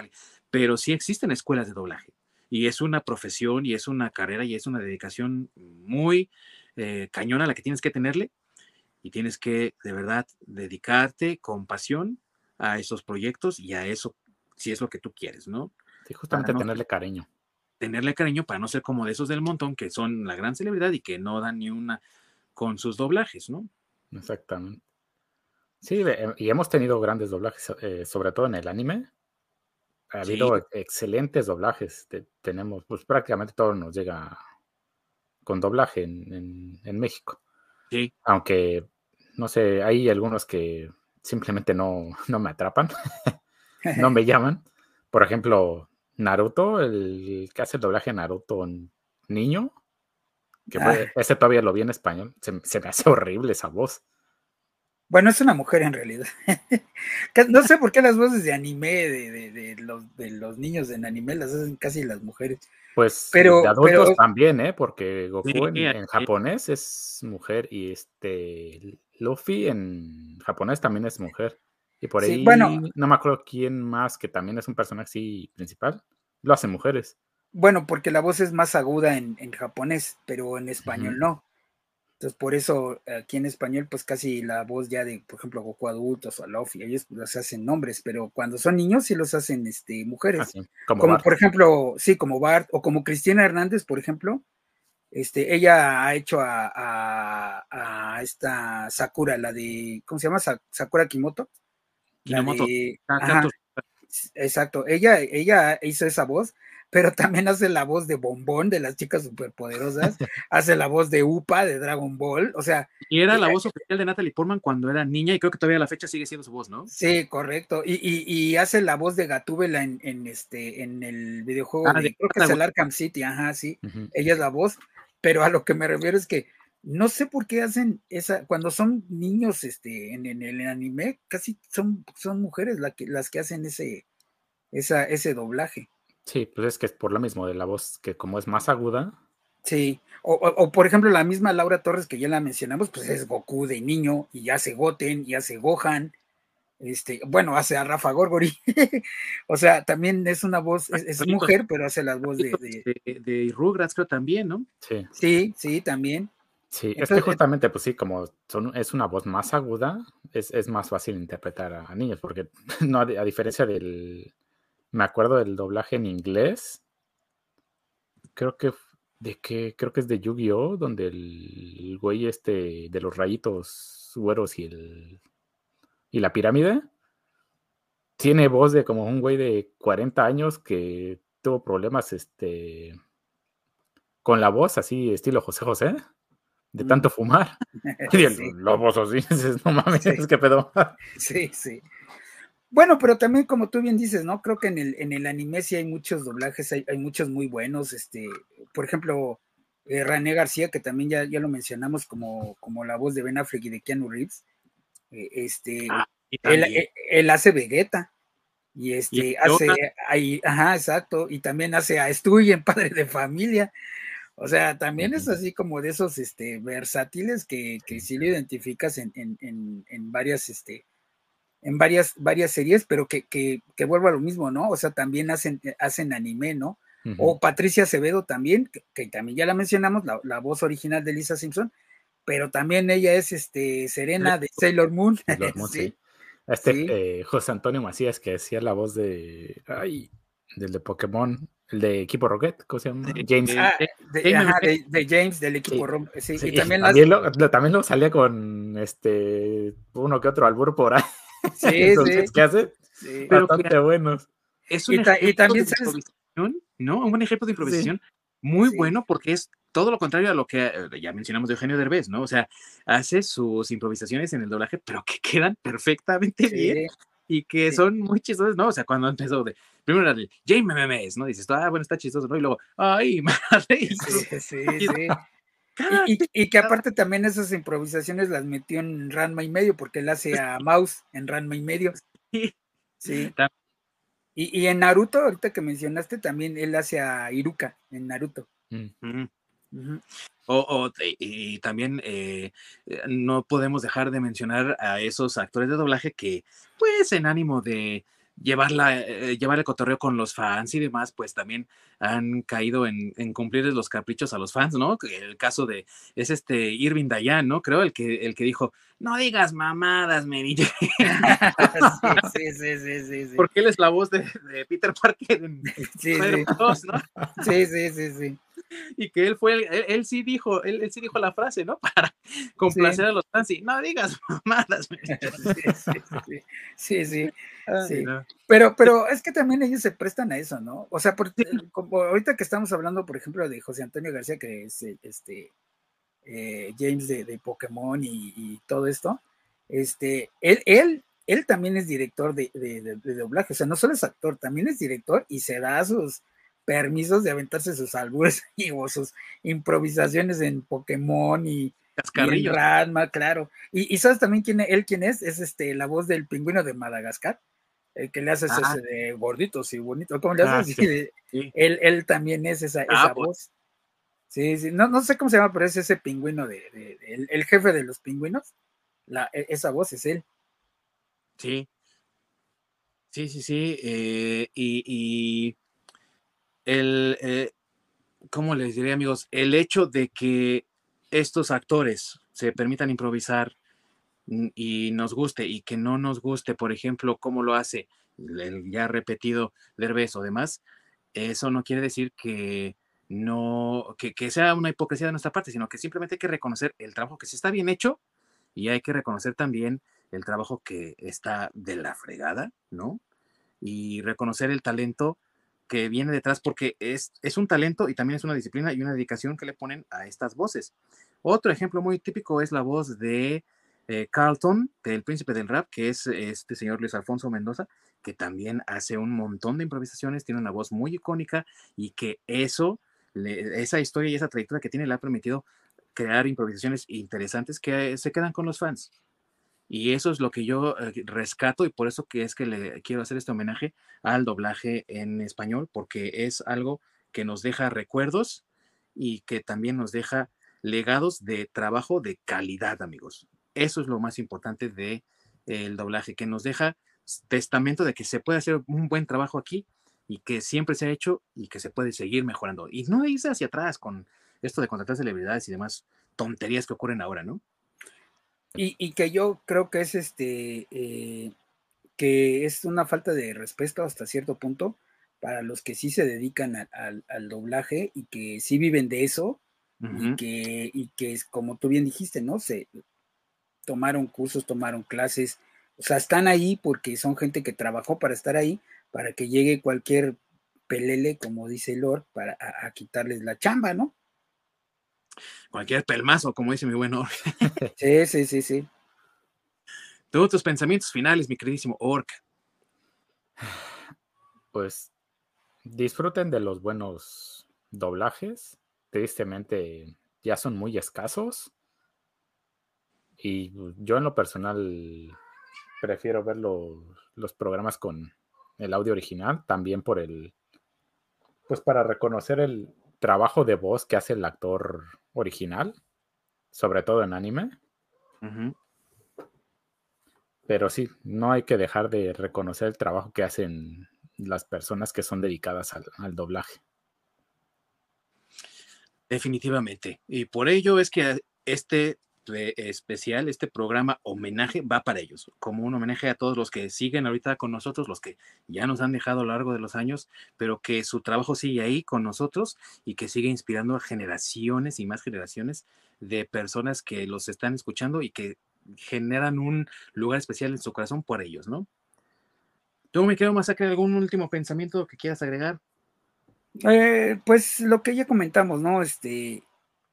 pero sí existen escuelas de doblaje y es una profesión y es una carrera y es una dedicación muy eh, cañona la que tienes que tenerle y tienes que de verdad dedicarte con pasión a esos proyectos y a eso si es lo que tú quieres, ¿no? Sí, justamente tenerle cariño. Tenerle cariño para no ser como de esos del montón que son la gran celebridad y que no dan ni una con sus doblajes, ¿no? Exactamente. Sí, y hemos tenido grandes doblajes, eh, sobre todo en el anime. Ha habido excelentes doblajes. tenemos, pues prácticamente todo nos llega con doblaje en, México. Sí. Aunque, no sé, hay algunos que simplemente no, no me atrapan, no me llaman. Por ejemplo, Naruto, el que hace el doblaje Naruto niño, que ah. ese todavía lo vi en español, se, se me hace horrible esa voz. Bueno, es una mujer en realidad. no sé por qué las voces de anime de, los, niños en anime las hacen casi las mujeres. Pues pero, de adultos también, ¿eh? Porque Goku en, japonés es mujer y este Luffy en japonés también es mujer. Y por ahí no me acuerdo quién más que también es un personaje así principal. Lo hacen mujeres. Bueno, porque la voz es más aguda en, japonés, pero en español no. Entonces, por eso aquí en español, pues casi la voz ya de, por ejemplo, Goku adultos o Luffy, ellos los hacen nombres, pero cuando son niños sí los hacen este, mujeres. Ah, como, por ejemplo, sí, como Bart o como Cristina Hernández, por ejemplo. Este, ella ha hecho a, a, esta Sakura, la de, ¿cómo se llama? Sakura Kimoto. Kimoto. exacto, ella, ella hizo esa voz pero también hace la voz de Bombón de las chicas superpoderosas, hace la voz de Upa de Dragon Ball, o sea. Y era la voz oficial de Natalie Portman cuando era niña y creo que todavía a la fecha sigue siendo su voz, ¿no? Sí, correcto. Y, y, hace la voz de Gatúbela en, en, este, en el videojuego, ah, de, creo que es el Arkham City, ajá, sí, ella es la voz, pero a lo que me refiero es que no sé por qué hacen esa, cuando son niños este, en, en el anime, casi son, son mujeres que, las que hacen ese, esa, ese doblaje. Sí, pues es que es por lo mismo de la voz que como es más aguda. Sí, o, por ejemplo la misma Laura Torres que ya la mencionamos, pues es Goku de niño y hace Goten y hace Gohan, este, bueno, hace a Rafa Gorgori, o sea, también es una voz, es, mujer, pero hace la voz de... De, de, Rugrats creo también, ¿no? Sí. Sí, sí, también. Sí, es que justamente, pues sí, como son, es una voz más aguda, es, más fácil interpretar a, niños, porque no a diferencia del, me acuerdo del doblaje en inglés. Creo que de que creo que es de Yu-Gi-Oh, donde el, güey este de los rayitos güeros y el y la pirámide tiene voz de como un güey de 40 años que tuvo problemas este con la voz así estilo José José de tanto mm. fumar. Y el sí. así, no mames, es que pedo. Sí, sí. Bueno, pero también como tú bien dices, ¿no? Creo que en el, en el anime sí hay muchos doblajes, hay, muchos muy buenos, este, por ejemplo, eh, René García, que también ya, ya lo mencionamos como, como la voz de Ben Affleck y de Keanu Reeves, este, ah, eh, él, hace Vegeta, y este, hace, ahí, ajá, exacto, y también hace a Stewie en Padre de Familia, o sea, también es así como de esos, este, versátiles que, que sí lo identificas en, en, en, en varias, este, en varias, varias series, pero que, que, que vuelvo a lo mismo, ¿no? O sea, también hacen, eh, hacen anime, ¿no? O Patricia Acevedo también, que, también ya la mencionamos, la, voz original de Lisa Simpson, pero también ella es este Serena de Sailor Moon. sí. Este eh, José Antonio Macías, que hacía la voz de. Ay, del de Pokémon, el de equipo Rocket, ¿cómo se llama? James. Ah, de, James, del equipo Rocket. Sí, y también, lo, también, lo, salía con este uno que otro albur por ahí. Sí, sí. ¿Qué hace? Sí. Bastante buenos. Es un y, también de improvisación, ¿no? Un buen ejemplo de improvisación muy bueno porque es todo lo contrario a lo que eh, ya mencionamos de Eugenio Derbez, ¿no? O sea, hace sus improvisaciones en el doblaje, pero que quedan perfectamente bien y que son muy chistosas, ¿no? O sea, cuando empezó de, primero era el James ¿no? Dices, ah, bueno, está chistoso, ¿no? Y luego, ay, madre. Sí, sí, sí. Y, que aparte también esas improvisaciones las metió en Ranma y medio, porque él hace a Mouse en Ranma y medio. Sí. Y, en Naruto, ahorita que mencionaste, también él hace a Iruka en Naruto. Mm. O, y, también eh, eh, no podemos dejar de mencionar a esos actores de doblaje que, pues, en ánimo de llevarla, eh, llevar el cotorreo con los fans y demás, pues también han caído en, en cumplirles los caprichos a los fans, ¿no? El caso de, es este Irving Dayan, ¿no? Creo el que, el que dijo, no digas mamadas, Mary sí, sí, sí, sí, sí, Porque él es la voz de, Peter Parker en sí, sí. ¿no? Sí, sí, sí, sí y que él fue, él, sí dijo, él, sí dijo la frase, ¿no? Para complacer a los fans y no digas mamadas. Sí, sí, sí. Pero, pero es que también ellos se prestan a eso, ¿no? O sea, porque, como ahorita que estamos hablando, por ejemplo, de José Antonio García, que es este eh, James de, Pokémon y, todo esto, este, él, él, él también es director de, de doblaje, o sea, no solo es actor, también es director y se da sus permisos de aventarse sus albures y o sus improvisaciones en Pokémon y, y en claro. Y, sabes también quién él quién es, es este la voz del pingüino de Madagascar, el que le hace ese de gorditos y bonito, ¿cómo le? Ah, él, él, también es esa, ah, pues. voz. Sí, sí, no, no sé cómo se llama, pero es ese pingüino de, el, jefe de los pingüinos, la, e, esa voz es él. Sí. Sí, sí, sí. Eh, y el, eh, ¿cómo les diré amigos? El hecho de que estos actores se permitan improvisar y nos guste y que no nos guste, por ejemplo, cómo lo hace el ya repetido Derbez o demás, eso no quiere decir que no, que, sea una hipocresía de nuestra parte, sino que simplemente hay que reconocer el trabajo que se está bien hecho y hay que reconocer también el trabajo que está de la fregada, ¿no? Y reconocer el talento que viene detrás porque es, es un talento y también es una disciplina y una dedicación que le ponen a estas voces. Otro ejemplo muy típico es la voz de eh, Carlton, del príncipe del rap, que es este señor Luis Alfonso Mendoza, que también hace un montón de improvisaciones, tiene una voz muy icónica y que eso, esa historia y esa trayectoria que tiene le ha permitido crear improvisaciones interesantes que se quedan con los fans. Y eso es lo que yo eh, rescato y por eso que es que le quiero hacer este homenaje al doblaje en español, porque es algo que nos deja recuerdos y que también nos deja legados de trabajo de calidad, amigos. Eso es lo más importante del el doblaje, que nos deja testamento de que se puede hacer un buen trabajo aquí y que siempre se ha hecho y que se puede seguir mejorando. Y no irse hacia atrás con esto de contratar celebridades y demás tonterías que ocurren ahora, ¿no? Y, que yo creo que es este, eh, que es una falta de respeto hasta cierto punto para los que sí se dedican al doblaje y que sí viven de eso y que, y que es como tú bien dijiste, ¿no? Se tomaron cursos, tomaron clases, o sea, están ahí porque son gente que trabajó para estar ahí, para que llegue cualquier pelele, como dice Lord, para a quitarles la chamba, ¿no? Cualquier pelmazo, como dice mi buen Orc. Sí, sí, sí, sí. Todos tus pensamientos finales, mi queridísimo Orc. Pues disfruten de los buenos doblajes. Tristemente ya son muy escasos. Y yo en lo personal prefiero ver los, programas con el audio original, también por el, pues para reconocer el, trabajo de voz que hace el actor original, sobre todo en anime. Pero sí, no hay que dejar de reconocer el trabajo que hacen las personas que son dedicadas al doblaje. Definitivamente. Y por ello es que este especial, este programa homenaje va para ellos, como un homenaje a todos los que siguen ahorita con nosotros, los que ya nos han dejado a lo largo de los años, pero que su trabajo sigue ahí con nosotros y que sigue inspirando a generaciones y más generaciones de personas que los están escuchando y que generan un lugar especial en su corazón por ellos, ¿no? ¿Tú, me quedo Masacre, algún último pensamiento que quieras agregar? Eh, pues lo que ya comentamos, ¿no? Este,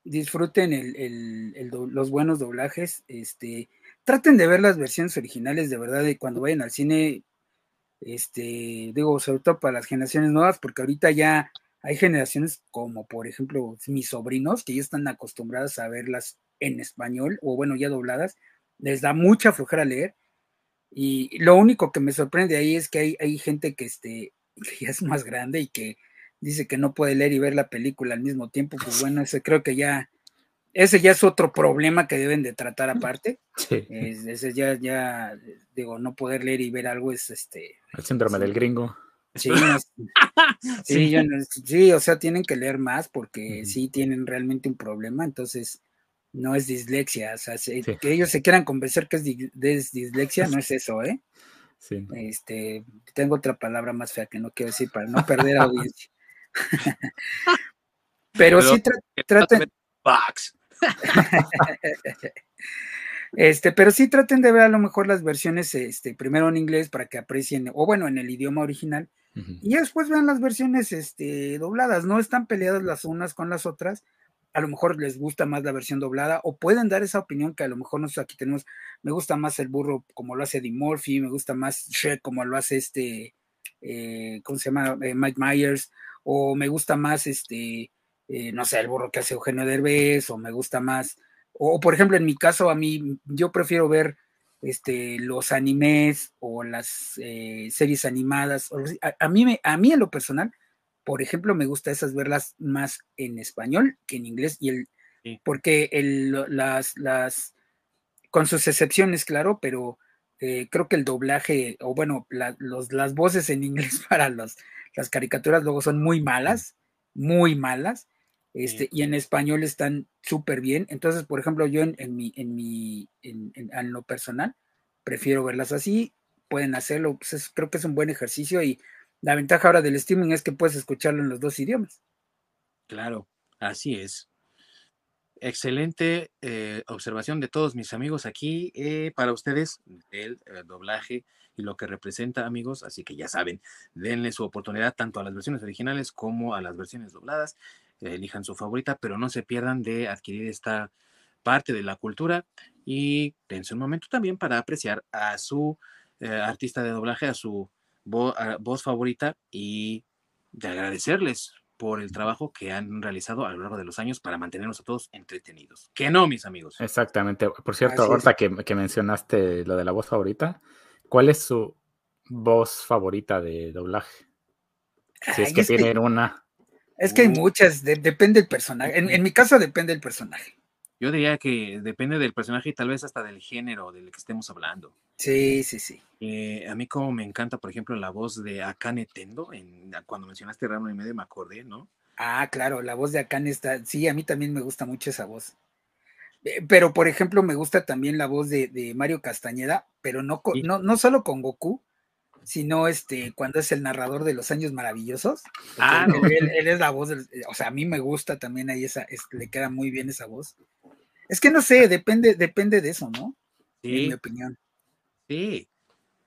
disfruten el, los buenos doblajes, este, traten de ver las versiones originales de verdad y cuando vayan al cine, este, digo, sobre todo para las generaciones nuevas, porque ahorita ya hay generaciones como por ejemplo mis sobrinos que ya están acostumbradas a verlas en español o bueno, ya dobladas, les da mucha flojera leer y lo único que me sorprende ahí es que hay, gente que, este, que ya es más grande y que dice que no puede leer y ver la película al mismo tiempo, pues bueno, ese creo que ya, ese ya es otro problema que deben de tratar aparte. Sí. ese ya, ya, digo, no poder leer y ver algo es este. El síndrome del gringo. Sí, sí, sí, o sea, tienen que leer más porque sí tienen realmente un problema, entonces no es dislexia, o sea, que ellos se quieran convencer que es, dislexia, no es eso, ¿eh? Sí. Este, tengo otra palabra más fea que no quiero decir para no perder audiencia. Pero, sí traten. este, pero sí traten de ver a lo mejor las versiones, este, primero en inglés para que aprecien, o bueno, en el idioma original, y después vean las versiones este, dobladas. No están peleadas las unas con las otras. A lo mejor les gusta más la versión doblada, o pueden dar esa opinión que a lo mejor nosotros aquí tenemos. Me gusta más el burro como lo hace Dimorphy, me gusta más Shrek como lo hace este, eh, ¿cómo se llama? Eh, Mike Myers, o me gusta más este, eh, no sé, el burro que hace Eugenio Derbez, o me gusta más, o, por ejemplo, en mi caso, a mí, yo prefiero ver este, los animes o las eh, series animadas. A, mí me, a mí en lo personal, por ejemplo, me gusta esas verlas más en español que en inglés, y el, porque el, las, las, con sus excepciones, claro, pero eh, creo que el doblaje, o bueno, los, las voces en inglés para los, las caricaturas luego son muy malas, muy malas, este, y en español están súper bien. Entonces, por ejemplo, yo en, mi, en mi, en, lo personal, prefiero verlas así, pueden hacerlo, pues creo que es un buen ejercicio y la ventaja ahora del streaming es que puedes escucharlo en los dos idiomas. Claro, así es. Excelente eh, observación de todos mis amigos aquí eh, para ustedes el, el, doblaje y lo que representa, amigos. Así que ya saben, denle su oportunidad tanto a las versiones originales como a las versiones dobladas elijan su favorita, pero no se pierdan de adquirir esta parte de la cultura y dense un momento también para apreciar a su eh, artista de doblaje, a su voz favorita y de agradecerles por el trabajo que han realizado a lo largo de los años para mantenernos a todos entretenidos. Que no, mis amigos. Exactamente. Por cierto, ahorita que, que, mencionaste lo de la voz favorita, ¿cuál es su voz favorita de doblaje? Si es que tienen una. Es que hay muchas, depende del personaje. En, mi caso depende del personaje. Yo diría que depende del personaje y tal vez hasta del género del que estemos hablando. Sí, sí, sí. Eh, a mí como me encanta, por ejemplo, la voz de Akane Tendo, en, cuando mencionaste Ramo y medio me acordé, ¿no? Ah, claro, la voz de Akane está, sí, a mí también me gusta mucho esa voz. Eh, pero, por ejemplo, me gusta también la voz de, Mario Castañeda, pero no, no, no solo con Goku, sino este, cuando es el narrador de los años maravillosos. Ah, él, es la voz, o sea, a mí me gusta también ahí esa, le queda muy bien esa voz. Es que no sé, depende, depende de eso, ¿no? Sí. En mi opinión. Sí,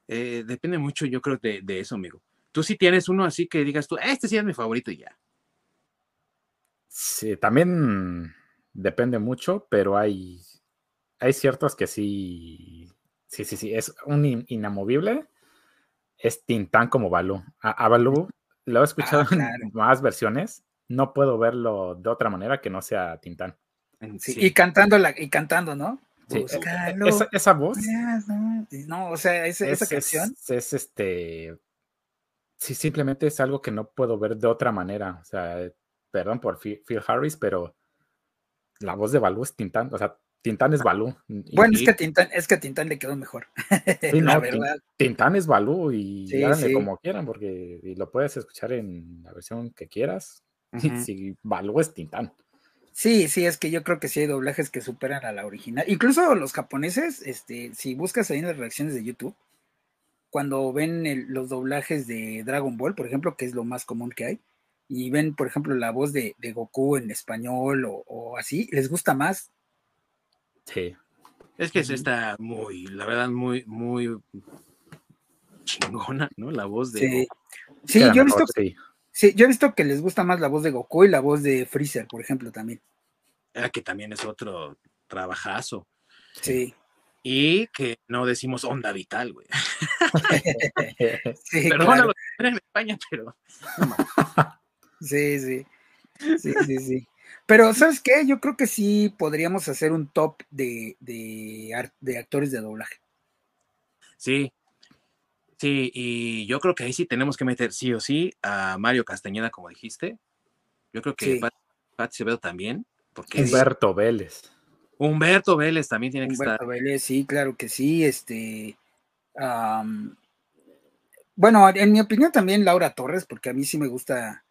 eh, depende mucho, yo creo, de, de, eso, amigo. Tú sí tienes uno así que digas tú, este sí es mi favorito y ya. Sí, también depende mucho, pero hay, hay ciertos que sí, sí, sí, sí, es un inamovible es Tintán como Balú. A, Balú lo he escuchado ah, en más versiones. No puedo verlo de otra manera que no sea Tintán. Y cantando y cantando, ¿no? Sí, esa, voz. No, o sea, esa canción. Es, este. Sí, simplemente es algo que no puedo ver de otra manera. O sea, perdón por Phil, Harris, pero la voz de Balú es Tintán. O sea, Tintán es Balú. Bueno, es que Tintán, es que Tintán le quedó mejor. la verdad. Tintán es Balú y sí, como quieran, porque lo puedes escuchar en la versión que quieras. Si Balú es Tintán. Sí, sí, es que yo creo que sí hay doblajes que superan a la original. Incluso los japoneses, este, si buscas ahí en las reacciones de YouTube, cuando ven los doblajes de Dragon Ball, por ejemplo, que es lo más común que hay, y ven, por ejemplo, la voz de, Goku en español o, o, así, les gusta más Sí. Es que está muy, la verdad, muy, muy chingona, ¿no? La voz de. Sí, sí yo he visto. Sí. yo he visto que les gusta más la voz de Goku y la voz de Freezer, por ejemplo, también. Ah, que también es otro trabajazo. Sí. Y que no decimos onda vital, güey. sí, Perdónalo en España, pero. sí, sí. Sí, sí, sí. Pero, ¿sabes qué? Yo creo que sí podríamos hacer un top de, de, actores de doblaje. Sí, Sí, y yo creo que ahí sí tenemos que meter sí o sí a Mario Castañeda, como dijiste. Yo creo que Sí. Pat, Pat también, porque Humberto Vélez. Humberto Vélez también tiene que Humberto estar. Vélez, sí, claro que sí. Este, bueno, en mi opinión también Laura Torres, porque a mí sí me gusta,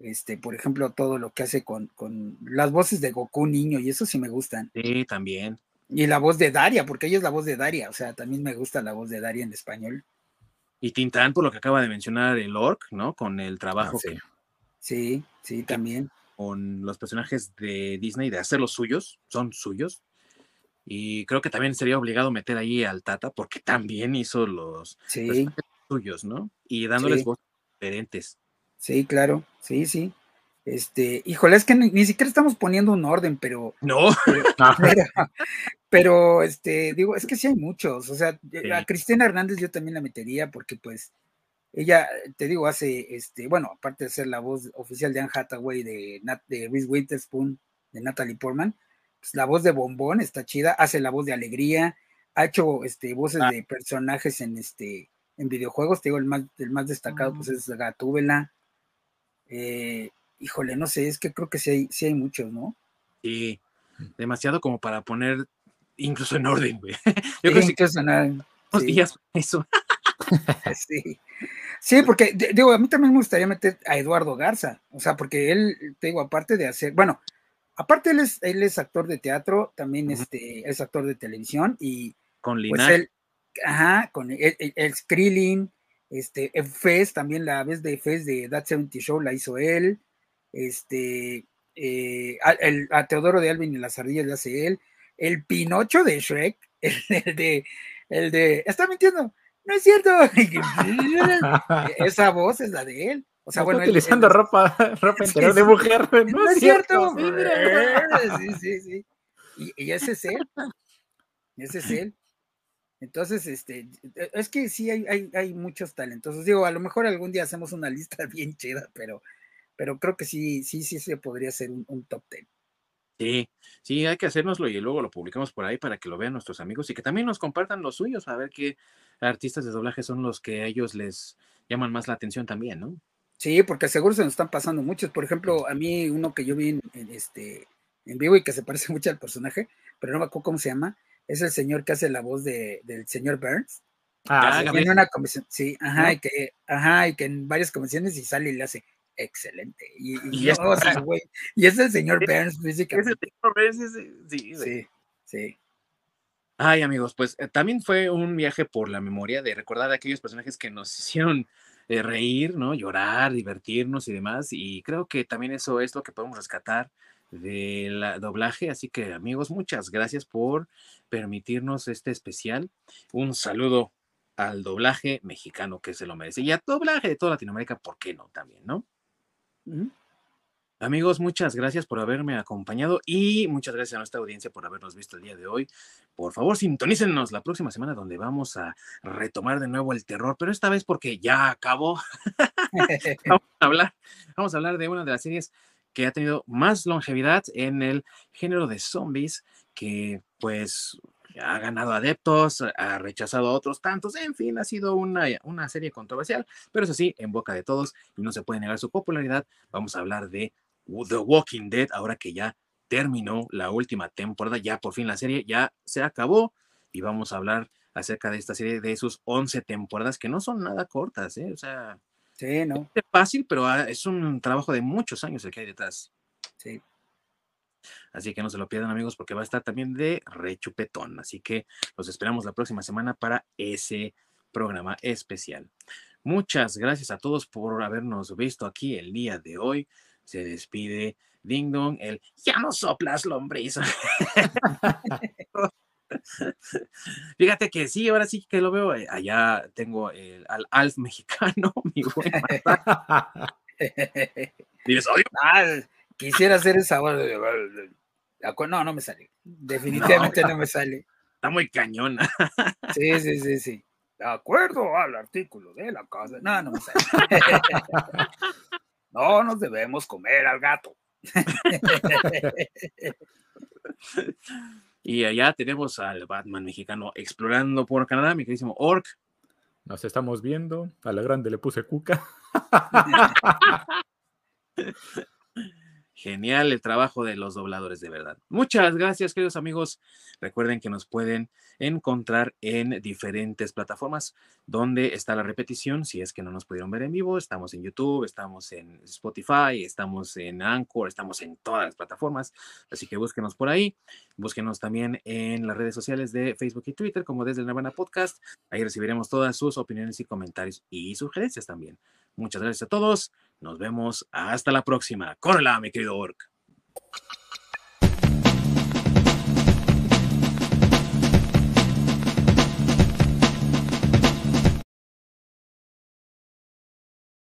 este, por ejemplo, todo lo que hace con, con las voces de Goku niño y eso sí me gustan. Sí, también. Y la voz de Daria, porque ella es la voz de Daria, o sea, también me gusta la voz de Daria en español. Y Tintán, por lo que acaba de mencionar el Orc, ¿no? Con el trabajo Ah, sí. que- Sí, sí, también. con los personajes de Disney, de hacer los suyos, son suyos. Y creo que también sería obligado meter ahí al Tata, porque también hizo los Sí, personajes suyos, ¿no? Y dándoles Sí. voces diferentes. Sí, claro, sí, sí. Este, híjole, es que ni, ni siquiera estamos poniendo un orden, pero, No, pero, pero, este, digo, es que sí hay muchos. O sea, Sí. a Cristina Hernández yo también la metería porque, pues, ella, te digo, hace, este, bueno, aparte de ser la voz oficial de Anne Hathaway, de, Nat, de Reese Witherspoon, de Natalie Portman, pues la voz de Bombón está chida, hace la voz de Alegría, ha hecho, este, voces Ah. de personajes en, este, en videojuegos, te digo, el más, el más destacado, pues, es Gatúbela. Eh, híjole, no sé, es que creo que sí hay, sí hay muchos, ¿no? sí, demasiado como para poner incluso en orden, güey. Yo Sí, creo que sí. días eso. Sí. Sí, porque digo, a mí también me gustaría meter a Eduardo Garza, o sea, porque él, te digo, aparte de hacer, bueno, aparte él es, él es actor de teatro, también este, es actor de televisión y Con pues linaje. él, ajá, con el, el, el Krillin, este, Fez, también la vez de Fez de That 70 Show la hizo él, este, eh, a, el- a Teodoro de Alvin y las ardillas la hace él, el Pinocho de Shrek, el, el de, el de, está mintiendo, no es cierto, esa voz es la de él. O sea, bueno, él- utilizando él- ropa, ropa Sí, interior de sí. mujer. No, no es cierto. Sí, mira. Sí, sí, sí. Y, y ese es él. Ese es él. Entonces, este, es que sí hay, hay, hay muchos talentosos. Digo, a lo mejor algún día hacemos una lista bien chida, pero, pero creo que sí, sí, sí se podría hacer un, un top ten. Sí, sí, hay que hacérnoslo y luego lo publicamos por ahí para que lo vean nuestros amigos y que también nos compartan los suyos, a ver qué artistas de doblaje son los que a ellos les llaman más la atención también, ¿no? Sí, porque seguro se nos están pasando muchos. Por ejemplo, a mí uno que yo vi en, en este, en vivo y que se parece mucho al personaje, pero no me acuerdo cómo se llama, es el señor que hace la voz de, del señor Burns. Ah, sí. Gabriel. Tiene una convención, sí, ajá, ¿No? y que, ajá, y que en varias convenciones y sale y le hace excelente. Y, y, Y es- no, y es el señor Burns físicamente. tipo, ese- ese- sí, güey. Sí, sí. Ay, amigos, pues eh, también fue un viaje por la memoria de recordar a aquellos personajes que nos hicieron eh, reír, ¿no? Llorar, divertirnos y demás. Y creo que también eso es lo que podemos rescatar del doblaje. Así que, amigos, muchas gracias por permitirnos este especial. Un saludo al doblaje mexicano que se lo merece. Y a doblaje de toda Latinoamérica, ¿por qué no? También, ¿no? Amigos, muchas gracias por haberme acompañado y muchas gracias a nuestra audiencia por habernos visto el día de hoy. Por favor, sintonícenos la próxima semana donde vamos a retomar de nuevo el terror, pero esta vez porque ya acabó. Vamos a hablar, vamos a hablar de una de las series que ha tenido más longevidad en el género de zombies, que pues ha ganado adeptos, ha rechazado otros tantos, en fin, ha sido una, una serie controversial, pero eso sí, en boca de todos y no se puede negar su popularidad. Vamos a hablar de The Walking Dead, ahora que ya terminó la última temporada, ya por fin la serie ya se acabó y vamos a hablar acerca de esta serie de sus 11 temporadas que no son nada cortas, ¿eh? O sea, Sí, no, es fácil, pero ah, es un trabajo de muchos años el que hay detrás. sí. Así que no se lo pierdan, amigos, porque va a estar también de rechupetón. Así que los esperamos la próxima semana para ese programa especial. Muchas gracias a todos por habernos visto aquí el día de hoy. Se despide Ding Dong, el ya no soplas lombriz. Fíjate que sí, ahora sí que lo veo. eh, Allá tengo el, al Alf mexicano, mi buen. Diles, "Oye, Ah, quisiera hacer esa voz No, no me sale. Definitivamente no, me sale. está muy cañona. Sí, sí, sí, sí. De acuerdo al artículo de la casa. No, no me sale. No nos debemos comer al gato. Y allá tenemos al Batman mexicano explorando por Canadá, mi queridísimo Orc. Nos estamos viendo. A la grande le puse cuca. Genial el trabajo de los dobladores, de verdad. Muchas gracias, queridos amigos. Recuerden que nos pueden encontrar en diferentes plataformas donde está la repetición. Si es que no nos pudieron ver en vivo, estamos en YouTube, estamos en Spotify, estamos en Anchor, estamos en todas las plataformas. Así que búsquenos por ahí. Búsquenos también en las redes sociales de Facebook y Twitter, como desde el Nirvana Podcast. Ahí recibiremos todas sus opiniones y comentarios y sugerencias también. Muchas gracias a todos. Nos vemos hasta la próxima. Córrela, mi querido Orc.